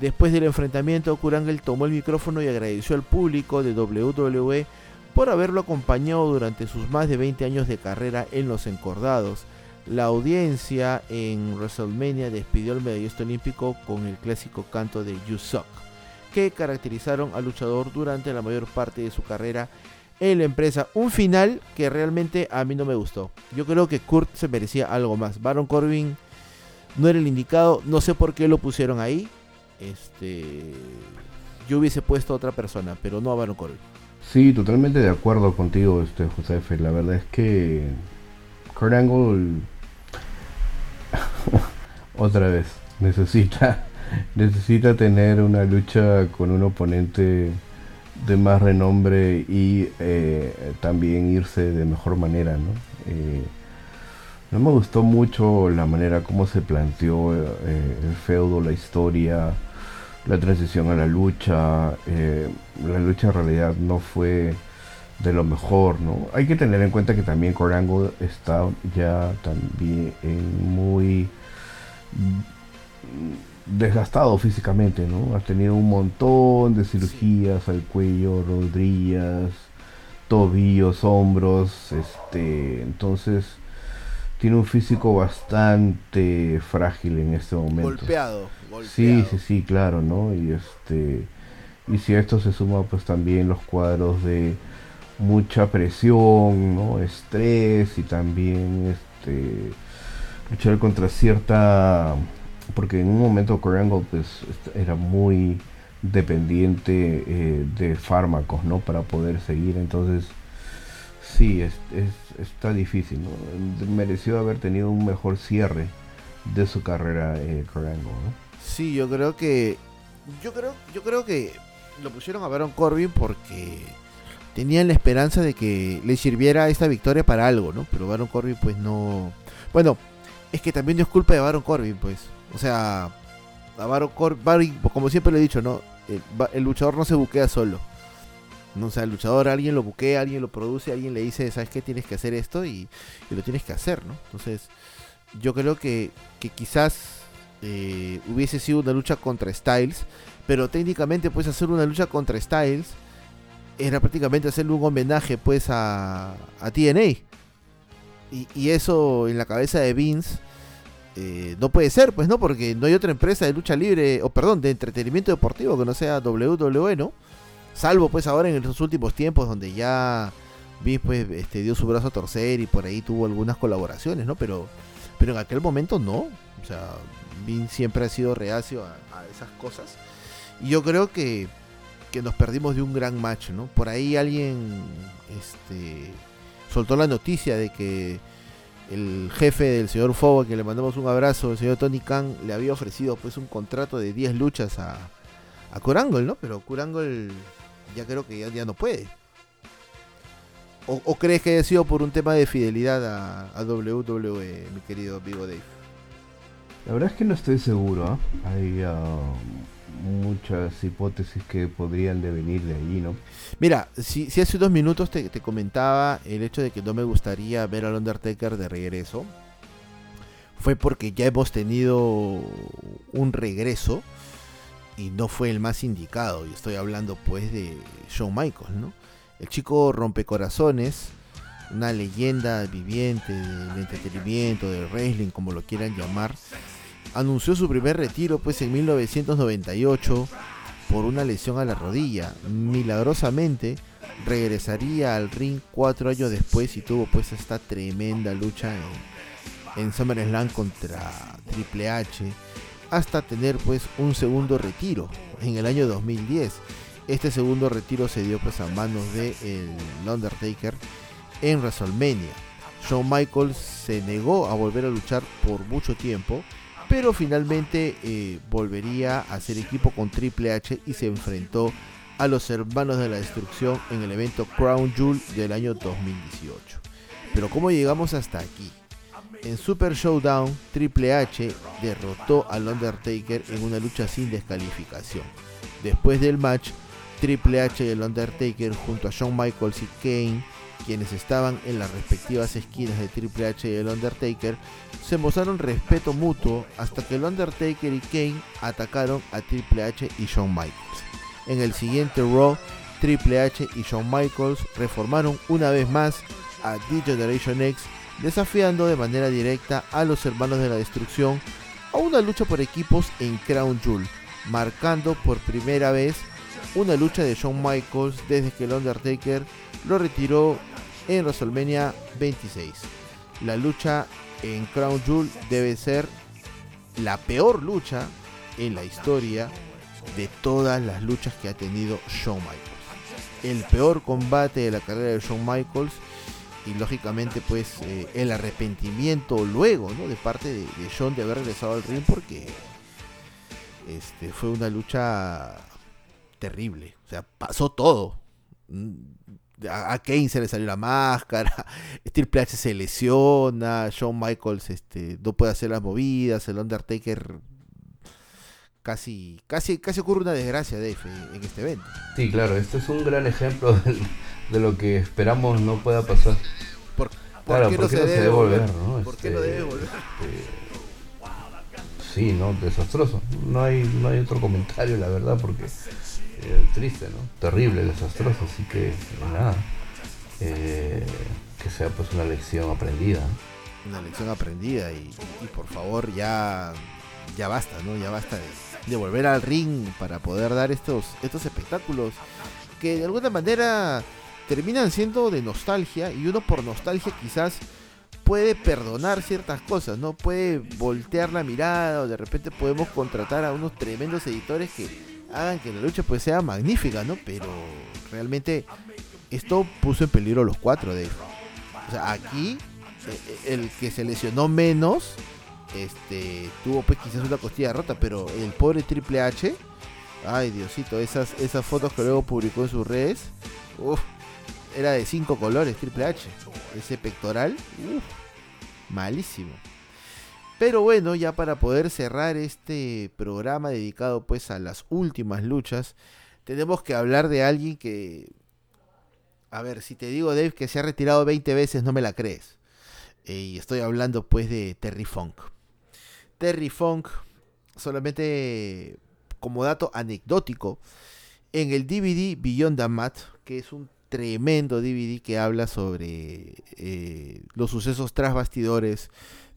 Speaker 2: Después del enfrentamiento, Kurangle tomó el micrófono y agradeció al público de WWE por haberlo acompañado durante sus más de 20 años de carrera en los encordados. La audiencia en WrestleMania despidió al medallista olímpico con el clásico canto de You Suck, que caracterizaron al luchador durante la mayor parte de su carrera en la empresa. Un final que realmente a mí no me gustó. Yo creo que Kurt se merecía algo más. Baron Corbin no era el indicado. No sé por qué lo pusieron ahí. Este, yo hubiese puesto a otra persona, pero no a Baron Corbin.
Speaker 1: Sí, totalmente de acuerdo contigo, este José La verdad es que Kurt Angle otra vez necesita necesita tener una lucha con un oponente de más renombre y eh, también irse de mejor manera, ¿no? Eh, no me gustó mucho la manera como se planteó eh, el feudo, la historia, la transición a la lucha. la lucha en realidad no fue de lo mejor, ¿no? Hay que tener en cuenta que también Corango está ya también muy desgastado físicamente, ¿no? Ha tenido un montón de cirugías al cuello, rodillas, tobillos, hombros, este, entonces tiene un físico bastante frágil en este momento.
Speaker 2: Golpeado,
Speaker 1: golpeado. Sí, sí, sí, claro, ¿no? Y este y si a esto se suma pues también los cuadros de mucha presión, ¿no? Estrés y también este luchar contra cierta porque en un momento Corangle pues era muy dependiente eh, de fármacos, ¿no? Para poder seguir, entonces sí, es, está difícil, ¿no? Mereció haber tenido un mejor cierre de su carrera eh.
Speaker 2: Sí, yo creo que yo creo yo creo que lo pusieron a Baron Corbin porque tenían la esperanza de que le sirviera esta victoria para algo, ¿no? Pero Baron Corbin pues no bueno, es que también no es culpa de Baron Corbin, pues. O sea, a Baron Corbin, como siempre le he dicho, ¿no? El, luchador no se buquea solo. O sea, el luchador alguien lo buquea, alguien lo produce, alguien le dice, ¿sabes qué? Tienes que hacer esto y, lo tienes que hacer, ¿no? Entonces, yo creo que, que quizás eh, hubiese sido una lucha contra Styles, pero técnicamente puedes hacer una lucha contra Styles era prácticamente hacerle un homenaje pues a, a TNA. Y, eso en la cabeza de Vince eh, no puede ser, pues no, porque no hay otra empresa de lucha libre, o perdón, de entretenimiento deportivo que no sea WWE, ¿no? Salvo pues ahora en estos últimos tiempos donde ya Vince pues este, dio su brazo a torcer y por ahí tuvo algunas colaboraciones, ¿no? Pero, pero en aquel momento no. O sea, Vince siempre ha sido reacio a, esas cosas. Y yo creo que, que nos perdimos de un gran match, ¿no? Por ahí alguien este, soltó la noticia de que el jefe del señor Fogo, que le mandamos un abrazo, el señor Tony Khan, le había ofrecido pues un contrato de 10 luchas a, a ¿no? Pero Kurangol ya creo que ya, no puede. O, crees que haya sido por un tema de fidelidad a, WWE, mi querido Vivo Dave?
Speaker 1: La verdad es que no estoy seguro. ¿ah? Hay ah, muchas hipótesis que podrían devenir de allí, ¿no?
Speaker 2: Mira, si, si hace unos minutos te, te, comentaba el hecho de que no me gustaría ver al Undertaker de regreso, fue porque ya hemos tenido un regreso y no fue el más indicado. Y estoy hablando pues de Shawn Michaels, ¿no? El chico rompecorazones, una leyenda viviente del entretenimiento, del wrestling, como lo quieran llamar, anunció su primer retiro pues en 1998 por una lesión a la rodilla. Milagrosamente regresaría al ring cuatro años después y tuvo pues esta tremenda lucha en, en SummerSlam contra Triple H hasta tener pues un segundo retiro en el año 2010. Este segundo retiro se dio pues a manos de el Undertaker en WrestleMania. Shawn Michaels se negó a volver a luchar por mucho tiempo, pero finalmente eh, volvería a hacer equipo con Triple H y se enfrentó a los hermanos de la destrucción en el evento Crown Jewel del año 2018. Pero ¿cómo llegamos hasta aquí? En Super Showdown, Triple H derrotó al Undertaker en una lucha sin descalificación. Después del match, Triple H y el Undertaker junto a Shawn Michaels y Kane, quienes estaban en las respectivas esquinas de Triple H y el Undertaker, se mostraron respeto mutuo hasta que el Undertaker y Kane atacaron a Triple H y Shawn Michaels. En el siguiente Raw, Triple H y Shawn Michaels reformaron una vez más a D-Generation X desafiando de manera directa a los hermanos de la destrucción a una lucha por equipos en Crown Jewel, marcando por primera vez una lucha de Shawn Michaels desde que el Undertaker lo retiró en WrestleMania 26. La lucha en Crown Jewel debe ser la peor lucha en la historia de todas las luchas que ha tenido Shawn Michaels. El peor combate de la carrera de Shawn Michaels y lógicamente pues eh, el arrepentimiento luego ¿no? de parte de, de, John de haber regresado al ring porque este fue una lucha terrible o sea pasó todo mm, a, Kane se le salió la máscara Triple H se lesiona Shawn Michaels este no puede hacer las movidas el Undertaker casi casi casi ocurre una desgracia de en este evento
Speaker 1: sí claro este es un gran ejemplo de lo que esperamos no pueda pasar.
Speaker 2: ¿Por, claro, qué, no, se, debe volver? ¿no? ¿Por qué no debe volver?
Speaker 1: sí, no, desastroso. No hay, no hay otro comentario, la verdad, porque triste, ¿no? Terrible, desastroso. Así que nada, eh, que sea pues una lección aprendida.
Speaker 2: Una lección aprendida y, y por favor ya, ya basta, ¿no? Ya basta de, de volver al ring para poder dar estos, estos espectáculos que de alguna manera terminan siendo de nostalgia y uno por nostalgia quizás puede perdonar ciertas cosas, ¿no? Puede voltear la mirada o de repente podemos contratar a unos tremendos editores que hagan que la lucha pues sea magnífica, ¿no? Pero realmente esto puso en peligro los cuatro de O sea, aquí eh, el que se lesionó menos este tuvo pues quizás una costilla rota, pero el pobre Triple H, ay Diosito, esas esas fotos que luego publicó en sus redes, uff era de cinco colores, Triple H. Ese pectoral, malísimo. Pero bueno, ya para poder cerrar este programa dedicado pues a las últimas luchas, tenemos que hablar de alguien que... A ver, si te digo Dave que se ha retirado 20 veces, no me la crees. Eh, y estoy hablando pues de Terry Funk. Terry Funk, solamente como dato anecdótico, en el DVD Beyond the Mat, que es un tremendo DVD que habla sobre eh, los sucesos tras bastidores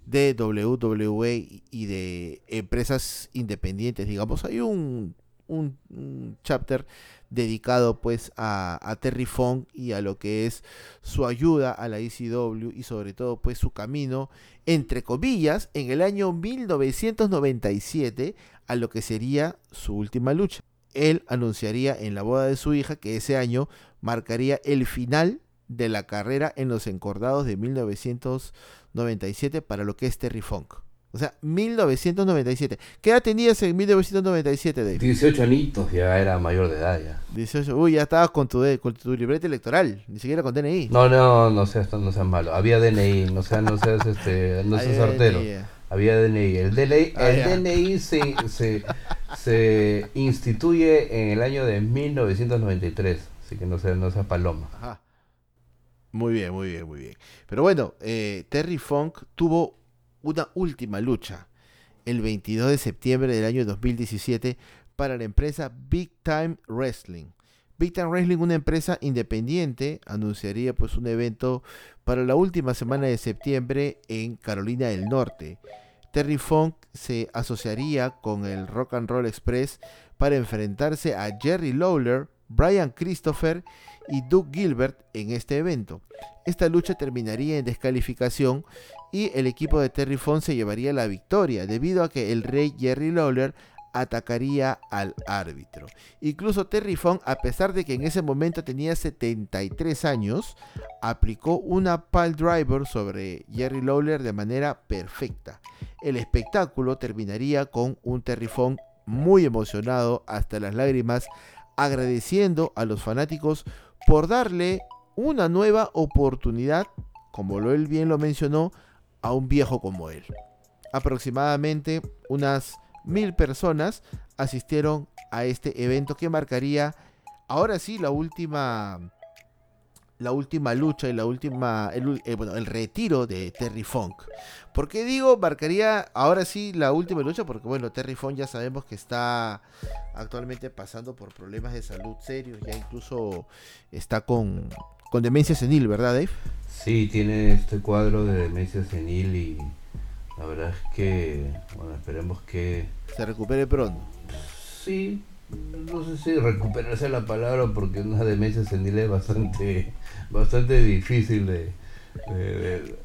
Speaker 2: de WWE y de empresas independientes, digamos. Hay un, un, chapter dedicado pues a, Terry Funk y a lo que es su ayuda a la ECW y sobre todo pues su camino entre comillas en el año 1997 a lo que sería su última lucha. Él anunciaría en la boda de su hija que ese año marcaría el final de la carrera en los encordados de 1997 para lo que es Terry Funk. O sea, 1997. ¿Qué edad tenías en 1997, Dave?
Speaker 1: 18 añitos, ya era mayor de edad ya.
Speaker 2: 18, uy, ya estabas con tu, con tu libreta electoral, ni siquiera con DNI.
Speaker 1: No, no, no seas, no seas malo. Había DNI, no seas, no seas, este, no seas artero. había DNI. El DNI, ah, el DNI se, se, se, instituye en el año de 1993, así que no sea, no sea paloma. Ajá.
Speaker 2: Muy bien, muy bien, muy bien. Pero bueno, eh, Terry Funk tuvo una última lucha el 22 de septiembre del año 2017 para la empresa Big Time Wrestling. Big Time Wrestling, una empresa independiente, anunciaría pues un evento para la última semana de septiembre en Carolina del Norte. Terry Funk se asociaría con el Rock and Roll Express para enfrentarse a Jerry Lawler, Brian Christopher y Doug Gilbert en este evento. Esta lucha terminaría en descalificación y el equipo de Terry Funk se llevaría la victoria debido a que el rey Jerry Lawler atacaría al árbitro. Incluso Terry Funk, a pesar de que en ese momento tenía 73 años, aplicó una pile driver sobre Jerry Lawler de manera perfecta. El espectáculo terminaría con un Terry Funk muy emocionado hasta las lágrimas, agradeciendo a los fanáticos por darle una nueva oportunidad, como él bien lo mencionó, a un viejo como él. Aproximadamente unas mil personas asistieron a este evento que marcaría ahora sí la última la última lucha y la última el, eh, bueno, el retiro de Terry Funk. ¿Por qué digo marcaría ahora sí la última lucha? Porque bueno, Terry Funk ya sabemos que está actualmente pasando por problemas de salud serios, ya incluso está con, con demencia senil, ¿verdad, Dave?
Speaker 1: Sí, tiene este cuadro de demencia senil y la verdad es que, bueno, esperemos que...
Speaker 2: Se recupere pronto.
Speaker 1: Sí, no sé si recuperarse la palabra porque una demencia senil es bastante, bastante difícil de,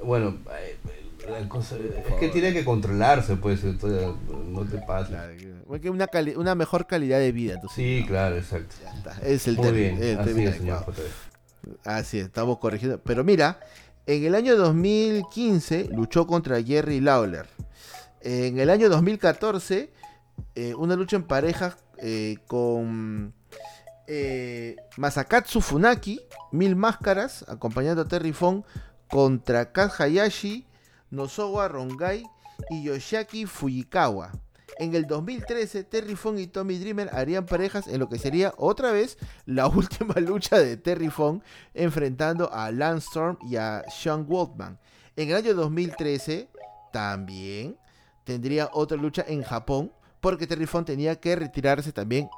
Speaker 1: bueno, la cosa es que tiene que controlarse, pues, no te pasa.
Speaker 2: una, una mejor calidad de vida. Entonces,
Speaker 1: sí, claro, exacto.
Speaker 2: Es el Muy bien, así es, señor Así estamos corrigiendo. Pero mira, en el año 2015 luchó contra Jerry Lawler. En el año 2014, eh, una lucha en pareja eh, con eh, Masakatsu Funaki, Mil Máscaras, acompañando a Terry Fong contra Kaz Hayashi, Nozowa Rongai y Yoshiaki Fujikawa. En el 2013, Terry Fong y Tommy Dreamer harían parejas en lo que sería otra vez la última lucha de Terry Fong enfrentando a Lance Storm y a Sean Waltman. En el año 2013 también tendría otra lucha en Japón porque Terry Fong tenía que retirarse también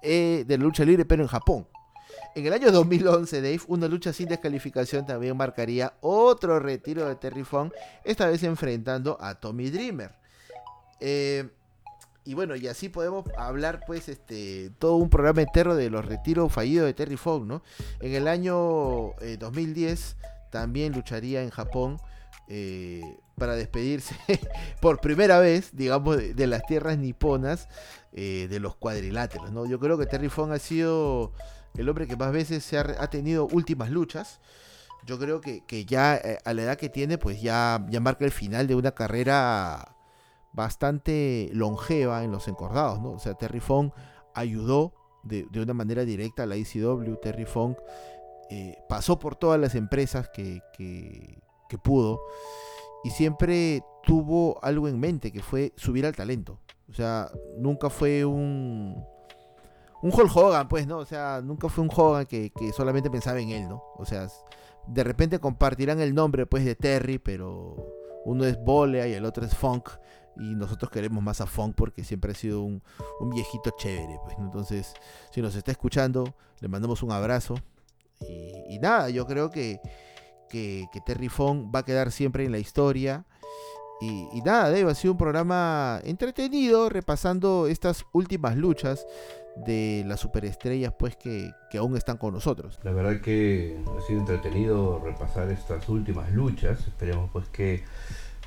Speaker 2: eh, de la lucha libre pero en Japón. En el año 2011, Dave, una lucha sin descalificación también marcaría otro retiro de Terry Fong, esta vez enfrentando a Tommy Dreamer. Eh, y bueno, y así podemos hablar, pues, este, todo un programa entero de los retiros fallidos de Terry Fong, ¿no? En el año 2010 eh, también lucharía en Japón eh, para despedirse por primera vez, digamos, de, las tierras niponas eh, de los cuadriláteros, ¿no? Yo creo que Terry Fong ha sido el hombre que más veces se ha, tenido últimas luchas. Yo creo que, ya a la edad que tiene, pues ya, ya marca el final de una carrera bastante longeva en los encordados, ¿no? O sea, Terry Funk ayudó de, una manera directa a la ICW, Terry eh, pasó por todas las empresas que, que, pudo y siempre tuvo algo en mente, que fue subir al talento. O sea, nunca fue un... Un Hulk Hogan, pues, ¿no? O sea, nunca fue un Hogan que, que solamente pensaba en él, ¿no? O sea, de repente compartirán el nombre, pues, de Terry, pero uno es Bolea y el otro es Funk y nosotros queremos más a Funk porque siempre ha sido un, viejito chévere. Pues, Entonces, si nos está escuchando, le mandamos un abrazo. Y, nada, yo creo que, que, Terry Funk va a quedar siempre en la historia. Y, nada, Dave, ha sido un programa entretenido repasando estas últimas luchas de las superestrellas pues que, que, aún están con nosotros.
Speaker 1: La verdad que ha sido entretenido repasar estas últimas luchas. Esperemos pues que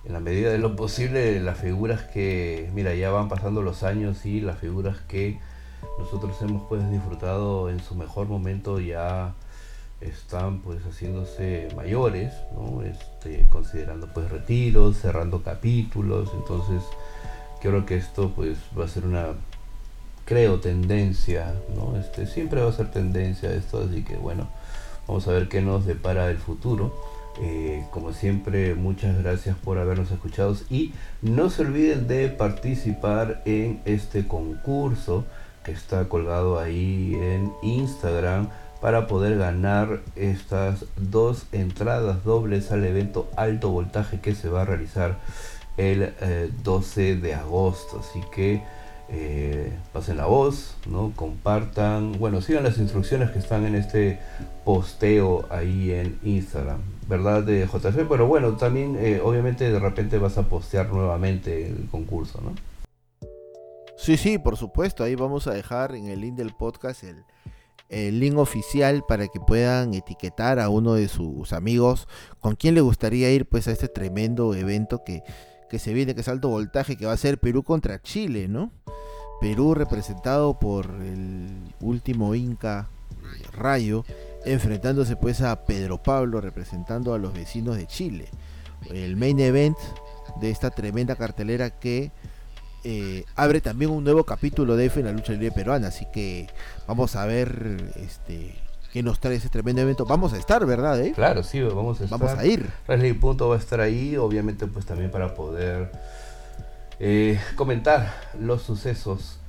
Speaker 1: en la medida de lo posible las figuras que, mira, ya van pasando los años y las figuras que nosotros hemos pues disfrutado en su mejor momento ya están pues haciéndose mayores, ¿no? Este, considerando pues retiros, cerrando capítulos, entonces creo que esto pues va a ser una creo tendencia, ¿no? Este siempre va a ser tendencia esto, así que bueno, vamos a ver qué nos depara el futuro Eh, como siempre, muchas gracias por habernos escuchado y no se olviden de participar en este concurso que está colgado ahí en Instagram para poder ganar estas dos entradas dobles al evento alto voltaje que se va a realizar el 12 eh, de agosto. Así que eh, pasen la voz, ¿no? compartan, bueno, sigan las instrucciones que están en este posteo ahí en Instagram, ¿verdad? De JF, pero bueno, también eh, obviamente de repente vas a postear nuevamente el concurso, ¿no?
Speaker 2: Sí, sí, por supuesto, ahí vamos a dejar en el link del podcast el, el link oficial para que puedan etiquetar a uno de sus amigos con quien le gustaría ir pues a este tremendo evento que que se viene, que es alto voltaje, que va a ser Perú contra Chile, ¿no? Perú representado por el último Inca eh, Rayo, enfrentándose pues a Pedro Pablo representando a los vecinos de Chile. El main event de esta tremenda cartelera que eh, abre también un nuevo capítulo de F en la lucha libre peruana, así que vamos a ver este que nos trae ese tremendo evento. Vamos a estar, ¿verdad? Eh?
Speaker 1: Claro, sí, vamos a
Speaker 2: estar. Vamos a ir.
Speaker 1: Wrestling Punto va a estar ahí, obviamente pues también para poder eh, comentar los sucesos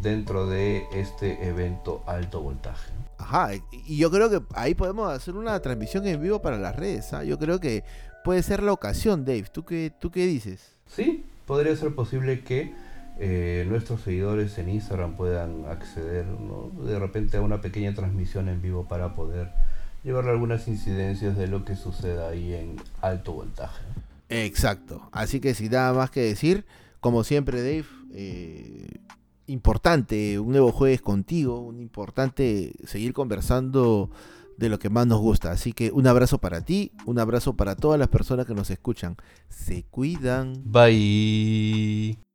Speaker 1: dentro de este evento alto voltaje.
Speaker 2: Ajá, y yo creo que ahí podemos hacer una transmisión en vivo para las redes. ¿ah? Yo creo que puede ser la ocasión, Dave. ¿Tú qué, ¿Tú qué dices?
Speaker 1: Sí, podría ser posible que eh, nuestros seguidores en Instagram puedan acceder de repente a una pequeña transmisión en vivo para poder llevarle algunas incidencias de lo que suceda ahí en alto voltaje.
Speaker 2: Exacto. Así que sin nada más que decir, como siempre Dave, eh, importante un nuevo jueves contigo, un importante seguir conversando de lo que más nos gusta. Así que un abrazo para ti, un abrazo para todas las personas que nos escuchan. Se cuidan.
Speaker 1: Bye.